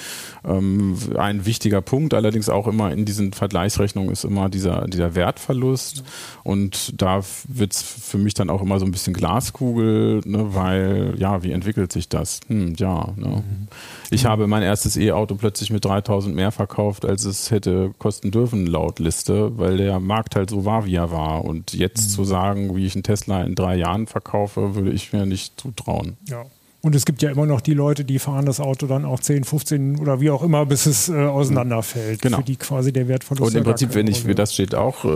Ähm, ein wichtiger Punkt allerdings auch immer in diesen Vergleichsrechnungen ist immer dieser, dieser Wertverlust. Und da wird es für mich dann auch immer so ein bisschen Glaskugel, ne, weil, ja, wie entwickelt sich das? Hm, ja, ne. mhm. Ich habe mein erstes E-Auto plötzlich mit 3000 mehr verkauft, als es hätte kosten dürfen laut Liste, weil der Markt halt so war, wie er war. Und jetzt mhm. zu sagen, wie ich einen Tesla in drei Jahren verkaufe, würde ich mir nicht zutrauen. Ja. Und es gibt ja immer noch die Leute, die fahren das Auto dann auch 10, 15 oder wie auch immer, bis es äh, auseinanderfällt. Genau. Für die quasi der Wertverlust. Und im Prinzip, wenn ich, wie das steht auch äh,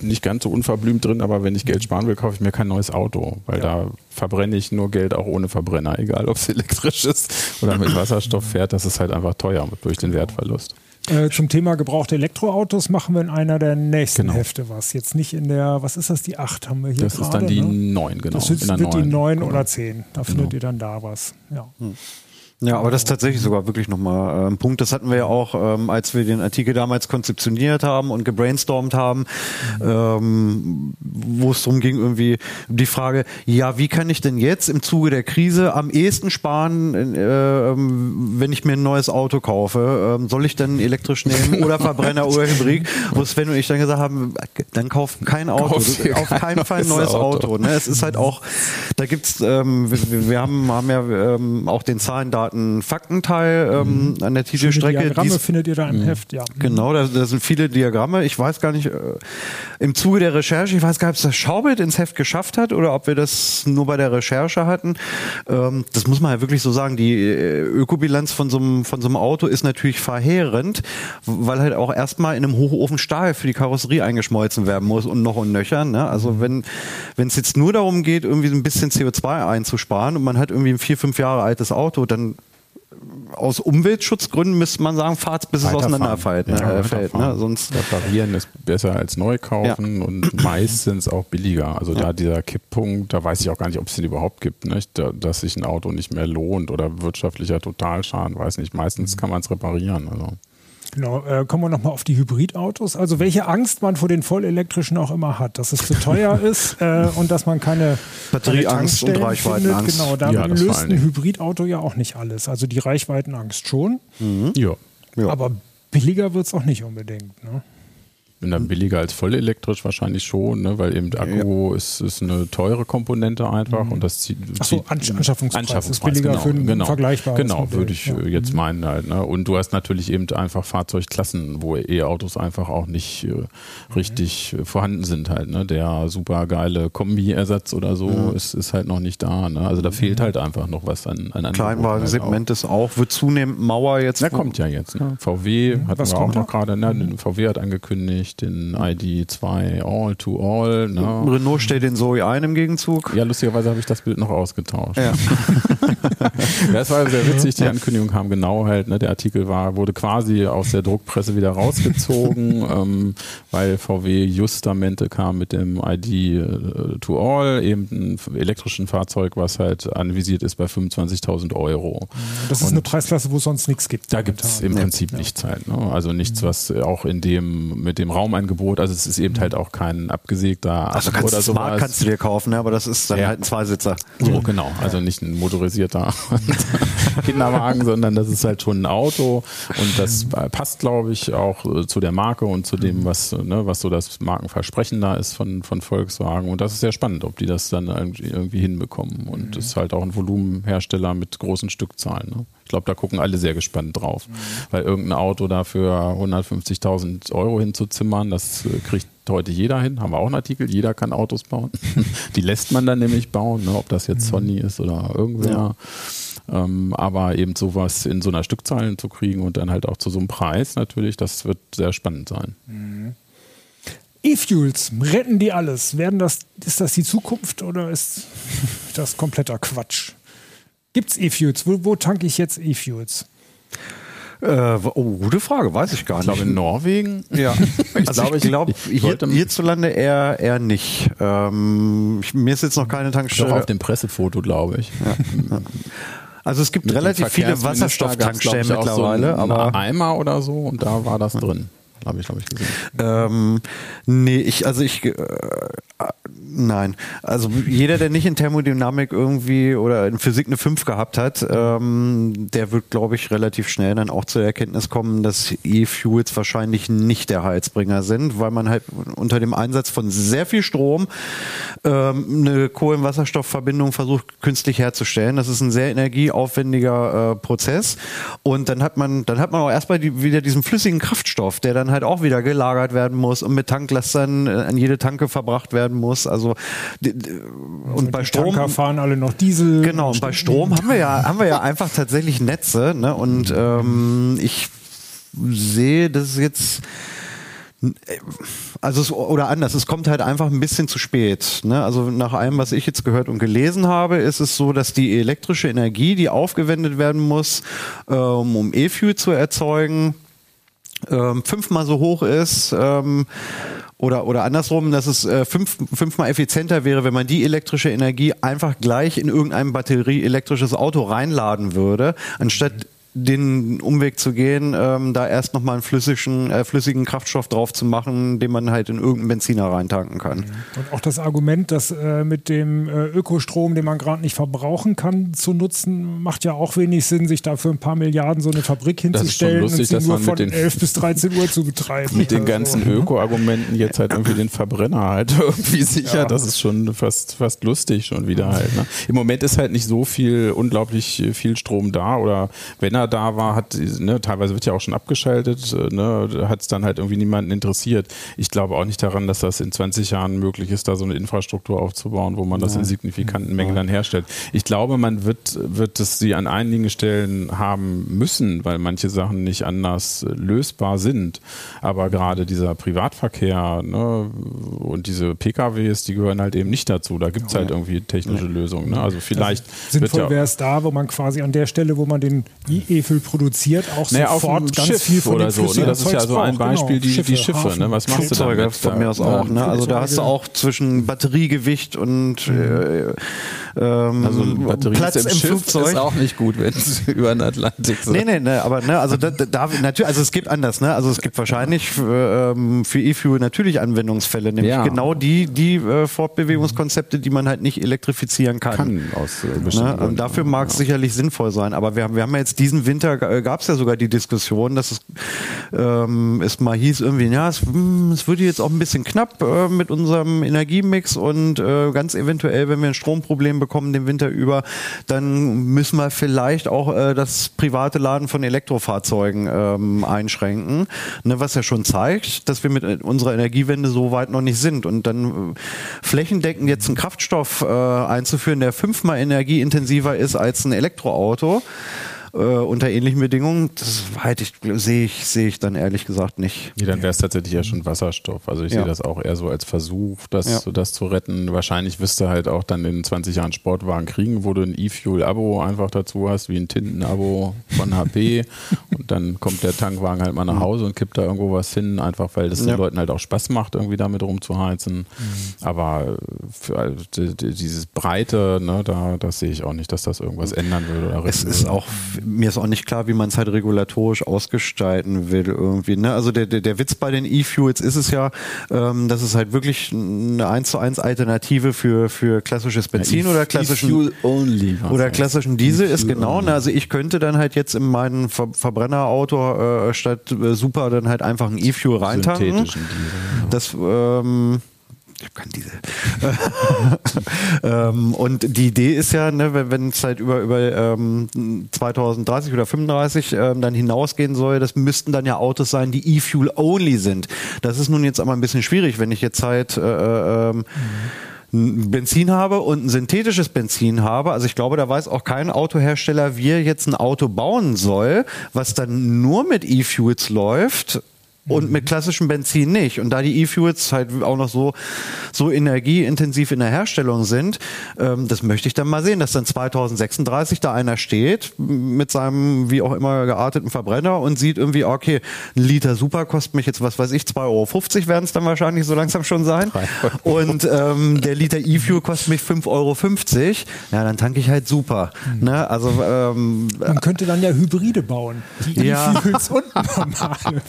nicht ganz so unverblümt drin, aber wenn ich Geld sparen will, kaufe ich mir kein neues Auto, weil ja. da verbrenne ich nur Geld auch ohne Verbrenner, *laughs* egal ob es elektrisch ist oder mit Wasserstoff fährt, das ist halt einfach teuer durch den Wertverlust. Äh, zum Thema gebrauchte Elektroautos machen wir in einer der nächsten genau. Hefte was. Jetzt nicht in der, was ist das, die 8 haben wir hier Das grade, ist dann die ne? 9, genau. Das ist, wird 9, die 9 genau. oder 10. Da genau. findet ihr dann da was. Ja. Hm. Ja, aber das ist tatsächlich sogar wirklich nochmal äh, ein Punkt. Das hatten wir ja auch, ähm, als wir den Artikel damals konzeptioniert haben und gebrainstormt haben, ähm, wo es darum ging, irgendwie die Frage, ja, wie kann ich denn jetzt im Zuge der Krise am ehesten sparen, äh, wenn ich mir ein neues Auto kaufe? Ähm, soll ich dann elektrisch nehmen oder Verbrenner *laughs* oder Hybrid? Wo Sven und ich dann gesagt haben, dann kauf kein Auto, auf keinen Fall ein neues Auto. Auto ne? Es ist halt auch, da gibt's, ähm, wir, wir haben, haben ja ähm, auch den Zahlen, Daten, einen Faktenteil ähm, mhm. an der Titelstrecke. Diagramme Dies, findet ihr da im mhm. Heft, ja. Genau, da, da, sind viele Diagramme. Ich weiß gar nicht, äh, im Zuge der Recherche, ich weiß gar nicht, ob es das Schaubild ins Heft geschafft hat oder ob wir das nur bei der Recherche hatten. Ähm, das muss man ja wirklich so sagen. Die äh, Ökobilanz von so einem von so einem Auto ist natürlich verheerend, weil halt auch erstmal in einem Hochofen Stahl für die Karosserie eingeschmolzen werden muss und noch und nöcher. Ne? Also mhm. wenn wenn es jetzt nur darum geht, irgendwie ein bisschen CO2 einzusparen und man hat irgendwie ein vier, fünf Jahre altes Auto, dann aus Umweltschutzgründen müsste man sagen, fahrt bis es auseinanderfällt. Ne, ja, fällt, ne? Sonst Reparieren ist besser als neu kaufen ja. und meistens auch billiger. Also ja. da dieser Kipppunkt, da weiß ich auch gar nicht, ob es den überhaupt gibt, nicht? Da, dass sich ein Auto nicht mehr lohnt oder wirtschaftlicher Totalschaden, weiß nicht. Meistens kann man es reparieren. Also. Genau, äh, kommen wir nochmal auf die Hybridautos. Also welche Angst man vor den vollelektrischen auch immer hat, dass es zu teuer *laughs* ist äh, und dass man keine Batterieangst und Reichweitenangst. Genau, da ja, löst ein Hybridauto ja auch nicht alles. Also die Reichweitenangst schon. Mhm. Ja. ja. Aber billiger wird es auch nicht unbedingt. Ne? Bin dann billiger als voll elektrisch wahrscheinlich schon, ne? weil eben der Akku ja. ist, ist eine teure Komponente einfach mhm. und das zieht. Achso, Anschaffungspreis, Anschaffungspreis ist billiger genau, für ein genau, vergleichbares Genau, Modell. würde ich ja. jetzt mhm. meinen halt. Ne? Und du hast natürlich eben einfach Fahrzeugklassen, wo E-Autos einfach auch nicht äh, richtig mhm. vorhanden sind halt. Ne? Der super geile Kombi-Ersatz oder so mhm. ist, ist halt noch nicht da. Ne? Also da mhm. fehlt halt einfach noch was an, an Kleinwagen-Segment halt ist auch, wird zunehmend Mauer jetzt. Der kommt ja jetzt. Ne? VW mhm. hatten was wir auch noch gerade. Ne? VW hat angekündigt, den ID2 All to All. Ne? Renault stellt den Zoe ein im Gegenzug. Ja, lustigerweise habe ich das Bild noch ausgetauscht. Ja. *laughs* das war sehr witzig, die Ankündigung kam genau halt, ne? der Artikel war, wurde quasi aus der Druckpresse wieder rausgezogen, *laughs* ähm, weil VW justamente kam mit dem ID äh, to All, eben ein elektrischen Fahrzeug, was halt anvisiert ist bei 25.000 Euro. Das ist Und eine Preisklasse, wo es sonst nichts gibt. Da gibt es im Prinzip ja. nichts halt. Ne? Also nichts, was auch in dem, mit dem Raumangebot, also es ist eben halt auch kein abgesägter also kannst oder so. Smart kannst du dir kaufen, ne? aber das ist dann ja. halt ein Zweisitzer. So, genau. Also nicht ein motorisierter *laughs* Kinderwagen, sondern das ist halt schon ein Auto und das passt, glaube ich, auch äh, zu der Marke und zu dem, was, ne, was so das Markenversprechen da ist von, von Volkswagen. Und das ist sehr spannend, ob die das dann irgendwie, irgendwie hinbekommen. Und mhm. ist halt auch ein Volumenhersteller mit großen Stückzahlen. Ne? Ich glaube, da gucken alle sehr gespannt drauf, mhm. weil irgendein Auto dafür 150.000 Euro hinzuzimmern, das äh, kriegt heute jeder hin. Haben wir auch einen Artikel, jeder kann Autos bauen. *laughs* Die lässt man dann nämlich bauen, ne? ob das jetzt mhm. Sony ist oder irgendwer. Ja. Ähm, aber eben sowas in so einer Stückzahl zu kriegen und dann halt auch zu so einem Preis natürlich, das wird sehr spannend sein. Mhm. E-Fuels, retten die alles? Werden das, ist das die Zukunft oder ist das kompletter Quatsch? Gibt es E-Fuels? Wo, wo tanke ich jetzt E-Fuels? Äh, oh, gute Frage, weiß ich gar nicht. Ich glaube in Norwegen. Ja, *laughs* ich also glaube, ich glaube hier, hierzulande eher, eher nicht. Ähm, mir ist jetzt noch keine Tankstelle. Doch auf dem Pressefoto, glaube ich. Ja. Also es gibt Mit relativ viele Wasserstofftankstellen mittlerweile, so aber Eimer oder so und da war das drin habe ich, glaube ich, gesehen. Ähm, nee, ich, also ich, äh, nein. Also jeder, der nicht in Thermodynamik irgendwie oder in Physik eine 5 gehabt hat, ähm, der wird, glaube ich, relativ schnell dann auch zur Erkenntnis kommen, dass E-Fuels wahrscheinlich nicht der Heizbringer sind, weil man halt unter dem Einsatz von sehr viel Strom ähm, eine Kohlenwasserstoffverbindung versucht künstlich herzustellen. Das ist ein sehr energieaufwendiger äh, Prozess. Und dann hat man, dann hat man auch erstmal die, wieder diesen flüssigen Kraftstoff, der dann halt auch wieder gelagert werden muss und mit Tanklastern äh, an jede Tanke verbracht werden muss muss. Also und, und bei Strom Tanker fahren alle noch Diesel. Genau, und bei Strom haben wir ja haben wir ja einfach tatsächlich Netze, ne? Und ähm, ich sehe, dass es jetzt also es, oder anders, es kommt halt einfach ein bisschen zu spät. Ne? Also nach allem, was ich jetzt gehört und gelesen habe, ist es so, dass die elektrische Energie, die aufgewendet werden muss, ähm, um E-Fuel zu erzeugen, ähm, fünfmal so hoch ist. Ähm, oder, oder andersrum, dass es äh, fünf, fünfmal effizienter wäre, wenn man die elektrische Energie einfach gleich in irgendein batterieelektrisches Auto reinladen würde, anstatt den Umweg zu gehen, ähm, da erst nochmal einen flüssigen, äh, flüssigen Kraftstoff drauf zu machen, den man halt in irgendeinen Benziner reintanken kann. Mhm. Und auch das Argument, das äh, mit dem äh, Ökostrom, den man gerade nicht verbrauchen kann, zu nutzen, macht ja auch wenig Sinn, sich da für ein paar Milliarden so eine Fabrik hinzustellen lustig, und sie nur von 11 bis 13 Uhr zu betreiben. Mit den ganzen so. Öko-Argumenten jetzt halt irgendwie den Verbrenner halt *laughs* irgendwie sicher, ja. das ist schon fast, fast lustig schon wieder halt. Ne? Im Moment ist halt nicht so viel, unglaublich viel Strom da oder wenn er da war, hat, ne, teilweise wird ja auch schon abgeschaltet, äh, ne, hat es dann halt irgendwie niemanden interessiert. Ich glaube auch nicht daran, dass das in 20 Jahren möglich ist, da so eine Infrastruktur aufzubauen, wo man das in signifikanten Mengen dann herstellt. Ich glaube, man wird, wird es sie an einigen Stellen haben müssen, weil manche Sachen nicht anders lösbar sind. Aber gerade dieser Privatverkehr ne, und diese PKWs, die gehören halt eben nicht dazu. Da gibt es halt irgendwie technische Lösungen. Ne? Also vielleicht. Also sinnvoll wäre es da, wo man quasi an der Stelle, wo man den E-Fuel produziert, auch naja, sofort ganz Schiff viel von oder so. Ne? Das ist ja so ein Beispiel, genau. die Schiffe. Die Schiffe ne? Was machst du damit? von mir aus auch. Ne? Also da hast du auch zwischen Batteriegewicht und äh, ähm, also Batterie Platz im, im Schiff Flugzeug ist auch nicht gut, wenn es *laughs* über den Atlantik so. Nee, nee, nee, aber ne, also da, da, natürlich, also es gibt anders, ne? Also es gibt wahrscheinlich ähm, für E-Fuel natürlich Anwendungsfälle, nämlich ja. genau die, die äh, Fortbewegungskonzepte, die man halt nicht elektrifizieren kann. Kann aus äh, ne? Und dafür mag es ja. sicherlich sinnvoll sein. Aber wir haben, wir haben ja jetzt diesen Winter äh, gab es ja sogar die Diskussion, dass es, ähm, es mal hieß irgendwie, ja, es, hm, es würde jetzt auch ein bisschen knapp äh, mit unserem Energiemix und äh, ganz eventuell, wenn wir ein Stromproblem bekommen den Winter über, dann müssen wir vielleicht auch äh, das private Laden von Elektrofahrzeugen ähm, einschränken, ne, was ja schon zeigt, dass wir mit äh, unserer Energiewende so weit noch nicht sind. Und dann äh, flächendeckend jetzt einen Kraftstoff einzuführen, der fünfmal energieintensiver ist als ein Elektroauto, äh, unter ähnlichen Bedingungen, das ich, sehe ich, sehe ich dann ehrlich gesagt nicht. Nee, dann wäre es tatsächlich ja schon Wasserstoff. Also ich ja. sehe das auch eher so als Versuch, das, ja. das zu retten. Wahrscheinlich wirst du halt auch dann in 20 Jahren Sportwagen kriegen, wo du ein E-Fuel-Abo einfach dazu hast, wie ein Tinten-Abo von HP. *laughs* und dann kommt der Tankwagen halt mal nach Hause und kippt da irgendwo was hin, einfach weil das ja. den Leuten halt auch Spaß macht, irgendwie damit rumzuheizen. Mhm. Aber für dieses Breite, ne, da, das sehe ich auch nicht, dass das irgendwas ändern würde. Oder es ist würde. auch mir ist auch nicht klar, wie man es halt regulatorisch ausgestalten will irgendwie. Ne? Also der, der, der Witz bei den E-Fuels ist es ja, ähm, dass es halt wirklich eine 1 zu 1 Alternative für, für klassisches Benzin ja, oder klassischen only, oder klassischen Diesel ist genau. Ne? Also ich könnte dann halt jetzt in meinen Ver Verbrennerauto äh, statt äh, Super dann halt einfach ein E-Fuel reintanken. Das ähm, ich habe keinen Diesel. *laughs* ähm, und die Idee ist ja, ne, wenn es halt über, über ähm, 2030 oder 35 ähm, dann hinausgehen soll, das müssten dann ja Autos sein, die E-Fuel-only sind. Das ist nun jetzt aber ein bisschen schwierig, wenn ich jetzt halt äh, äh ähm. Benzin habe und ein synthetisches Benzin habe. Also ich glaube, da weiß auch kein Autohersteller, wie er jetzt ein Auto bauen soll, was dann nur mit E-Fuels läuft und mit klassischem Benzin nicht. Und da die E-Fuels halt auch noch so, so energieintensiv in der Herstellung sind, ähm, das möchte ich dann mal sehen, dass dann 2036 da einer steht mit seinem wie auch immer gearteten Verbrenner und sieht irgendwie, okay, ein Liter Super kostet mich jetzt, was weiß ich, 2,50 Euro werden es dann wahrscheinlich so langsam schon sein. Und ähm, der Liter E-Fuel kostet mich 5,50 Euro. Ja, dann tanke ich halt Super. Mhm. Ne? Also, ähm, Man könnte dann ja Hybride bauen. Die E-Fuels und normale.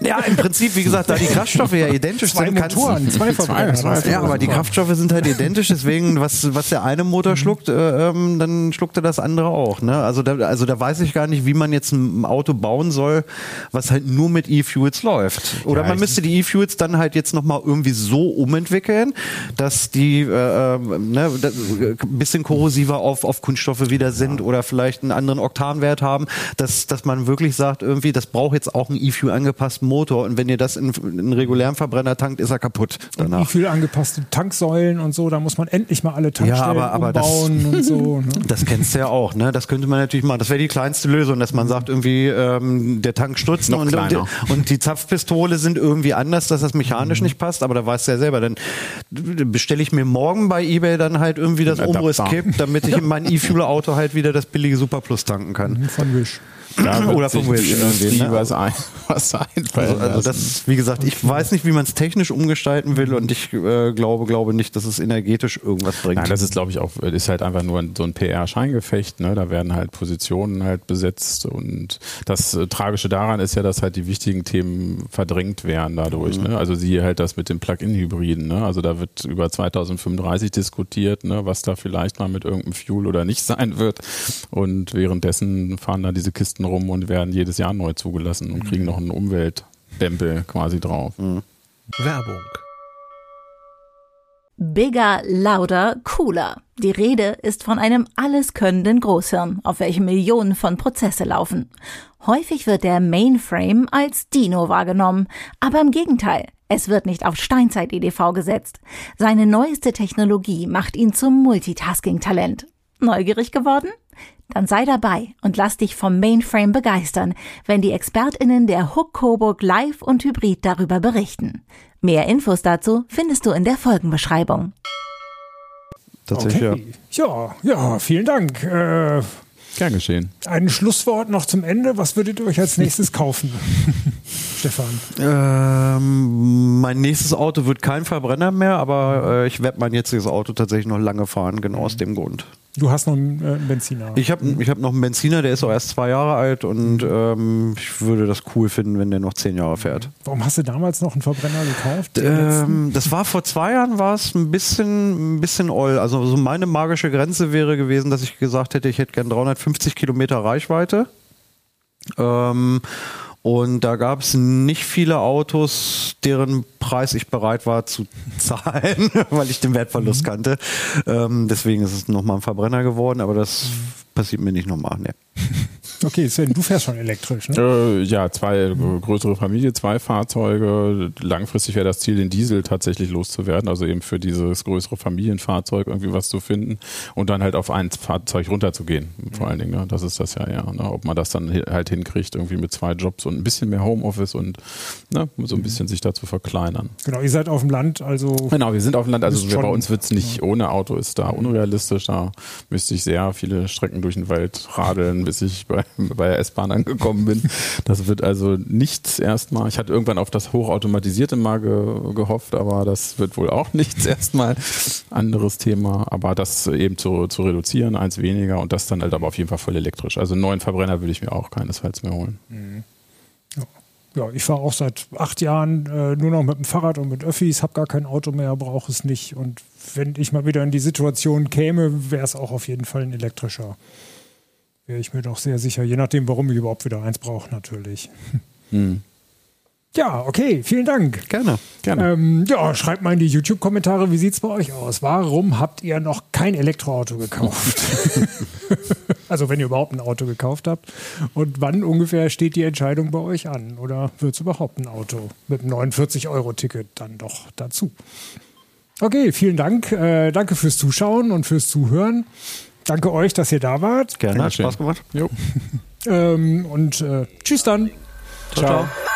Ja, ja, im Prinzip, wie gesagt, da die Kraftstoffe ja identisch zwei sind. Motoren, zwei *laughs* Verbrenner. Ja, aber die Kraftstoffe sind halt identisch, deswegen, was, was der eine Motor mhm. schluckt, äh, ähm, dann schluckt er das andere auch. Ne? Also, da, also da weiß ich gar nicht, wie man jetzt ein Auto bauen soll, was halt nur mit E-Fuels läuft. Oder ja, man müsste die E-Fuels dann halt jetzt nochmal irgendwie so umentwickeln, dass die äh, ähm, ne, ein bisschen korrosiver auf, auf Kunststoffe wieder sind ja. oder vielleicht einen anderen Oktanwert haben, dass, dass man wirklich sagt, irgendwie, das braucht jetzt auch einen E-Fuel angepassten Motor Motor und wenn ihr das in, in einen regulären Verbrenner tankt, ist er kaputt danach. Und wie viel angepasste Tanksäulen und so, da muss man endlich mal alle Tankstellen ja, aber, aber umbauen das, und so. Ne? *laughs* Das kennst du ja auch, ne? Das könnte man natürlich machen. Das wäre die kleinste Lösung, dass man sagt, irgendwie ähm, der Tank stutzt und, und, und, die Zapfpistole sind irgendwie anders, dass das mechanisch mhm. nicht passt, aber da weißt du ja selber, dann bestelle ich mir morgen bei Ebay dann halt irgendwie das Umriss-Kip, damit ich in mein E-Fuel-Auto halt wieder das billige Superplus tanken kann. Mhm, von Wish. Oder vom Wish. Ne? Was, ein, *laughs* was einfallen also, also das, wie gesagt, ich weiß nicht, wie man es technisch umgestalten will und ich äh, glaube, glaube nicht, dass es energetisch irgendwas bringt. Nein, das ist, glaube ich, auch, ist halt einfach nur so ein PR-Scheingefecht. Ne? Da werden halt Positionen halt besetzt und das äh, Tragische daran ist ja, dass halt die wichtigen Themen verdrängt werden dadurch. Mhm. Ne? Also siehe halt das mit dem Plug-in-Hybriden. Ne? Also da wird über 2035 diskutiert, ne? was da vielleicht mal mit irgendeinem Fuel oder nicht *laughs* sein wird. Und währenddessen fahren da diese Kisten rum und werden jedes Jahr neu zugelassen und kriegen noch einen Umweltdempel quasi drauf. Mhm. Werbung. Bigger, lauter, cooler. Die Rede ist von einem alleskönnenden Großhirn, auf welchem Millionen von Prozesse laufen. Häufig wird der Mainframe als Dino wahrgenommen, aber im Gegenteil, es wird nicht auf Steinzeit-EDV gesetzt. Seine neueste Technologie macht ihn zum Multitasking-Talent. Neugierig geworden? Dann sei dabei und lass dich vom Mainframe begeistern, wenn die ExpertInnen der Hook Coburg live und hybrid darüber berichten. Mehr Infos dazu findest du in der Folgenbeschreibung. Tatsächlich, okay. ja. Ja, ja, vielen Dank. Äh, Gern geschehen. Ein Schlusswort noch zum Ende. Was würdet ihr euch als nächstes *laughs* kaufen? Stefan. Ähm, mein nächstes Auto wird kein Verbrenner mehr, aber äh, ich werde mein jetziges Auto tatsächlich noch lange fahren, genau mhm. aus dem Grund. Du hast noch einen äh, Benziner. Ich habe ich hab noch einen Benziner, der ist auch erst zwei Jahre alt und ähm, ich würde das cool finden, wenn der noch zehn Jahre fährt. Warum hast du damals noch einen Verbrenner gekauft? Ähm, das war vor zwei Jahren, war es ein bisschen, ein bisschen oll. Also so meine magische Grenze wäre gewesen, dass ich gesagt hätte, ich hätte gern 350 Kilometer Reichweite. Ähm, und da gab es nicht viele Autos, deren Preis ich bereit war zu *laughs* zahlen, weil ich den Wertverlust mhm. kannte. Ähm, deswegen ist es nochmal ein Verbrenner geworden, aber das passiert mir nicht nochmal. Nee. *laughs* Okay, Sven, du fährst schon elektrisch, ne? Äh, ja, zwei größere Familie, zwei Fahrzeuge. Langfristig wäre das Ziel, den Diesel tatsächlich loszuwerden, also eben für dieses größere Familienfahrzeug irgendwie was zu finden und dann halt auf ein Fahrzeug runterzugehen, vor allen Dingen. Ne? Das ist das ja, ja. Ne? Ob man das dann halt hinkriegt, irgendwie mit zwei Jobs und ein bisschen mehr Homeoffice und ne? so ein bisschen sich dazu verkleinern. Genau, ihr seid auf dem Land, also. Genau, wir sind auf dem Land, also bei uns wird es nicht ja. ohne Auto, ist da unrealistisch. Da müsste ich sehr viele Strecken durch den Wald radeln, bis ich bei bei der S-Bahn angekommen bin. Das wird also nichts erstmal. Ich hatte irgendwann auf das Hochautomatisierte mal ge gehofft, aber das wird wohl auch nichts *laughs* erstmal. Anderes Thema. Aber das eben zu, zu reduzieren, eins weniger und das dann halt aber auf jeden Fall voll elektrisch. Also einen neuen Verbrenner würde ich mir auch keinesfalls mehr holen. Mhm. Ja, ich fahre auch seit acht Jahren äh, nur noch mit dem Fahrrad und mit Öffis, habe gar kein Auto mehr, brauche es nicht. Und wenn ich mal wieder in die Situation käme, wäre es auch auf jeden Fall ein elektrischer wäre ich mir doch sehr sicher, je nachdem, warum ich überhaupt wieder eins brauche, natürlich. Hm. Ja, okay, vielen Dank. Gerne, gerne. Ähm, ja, schreibt mal in die YouTube-Kommentare, wie sieht es bei euch aus? Warum habt ihr noch kein Elektroauto gekauft? *laughs* also wenn ihr überhaupt ein Auto gekauft habt. Und wann ungefähr steht die Entscheidung bei euch an? Oder wird es überhaupt ein Auto mit einem 49-Euro-Ticket dann doch dazu? Okay, vielen Dank. Äh, danke fürs Zuschauen und fürs Zuhören. Danke euch, dass ihr da wart. Gerne, hat Spaß gemacht. Jo. *laughs* ähm, und äh, tschüss dann. ciao. ciao. ciao.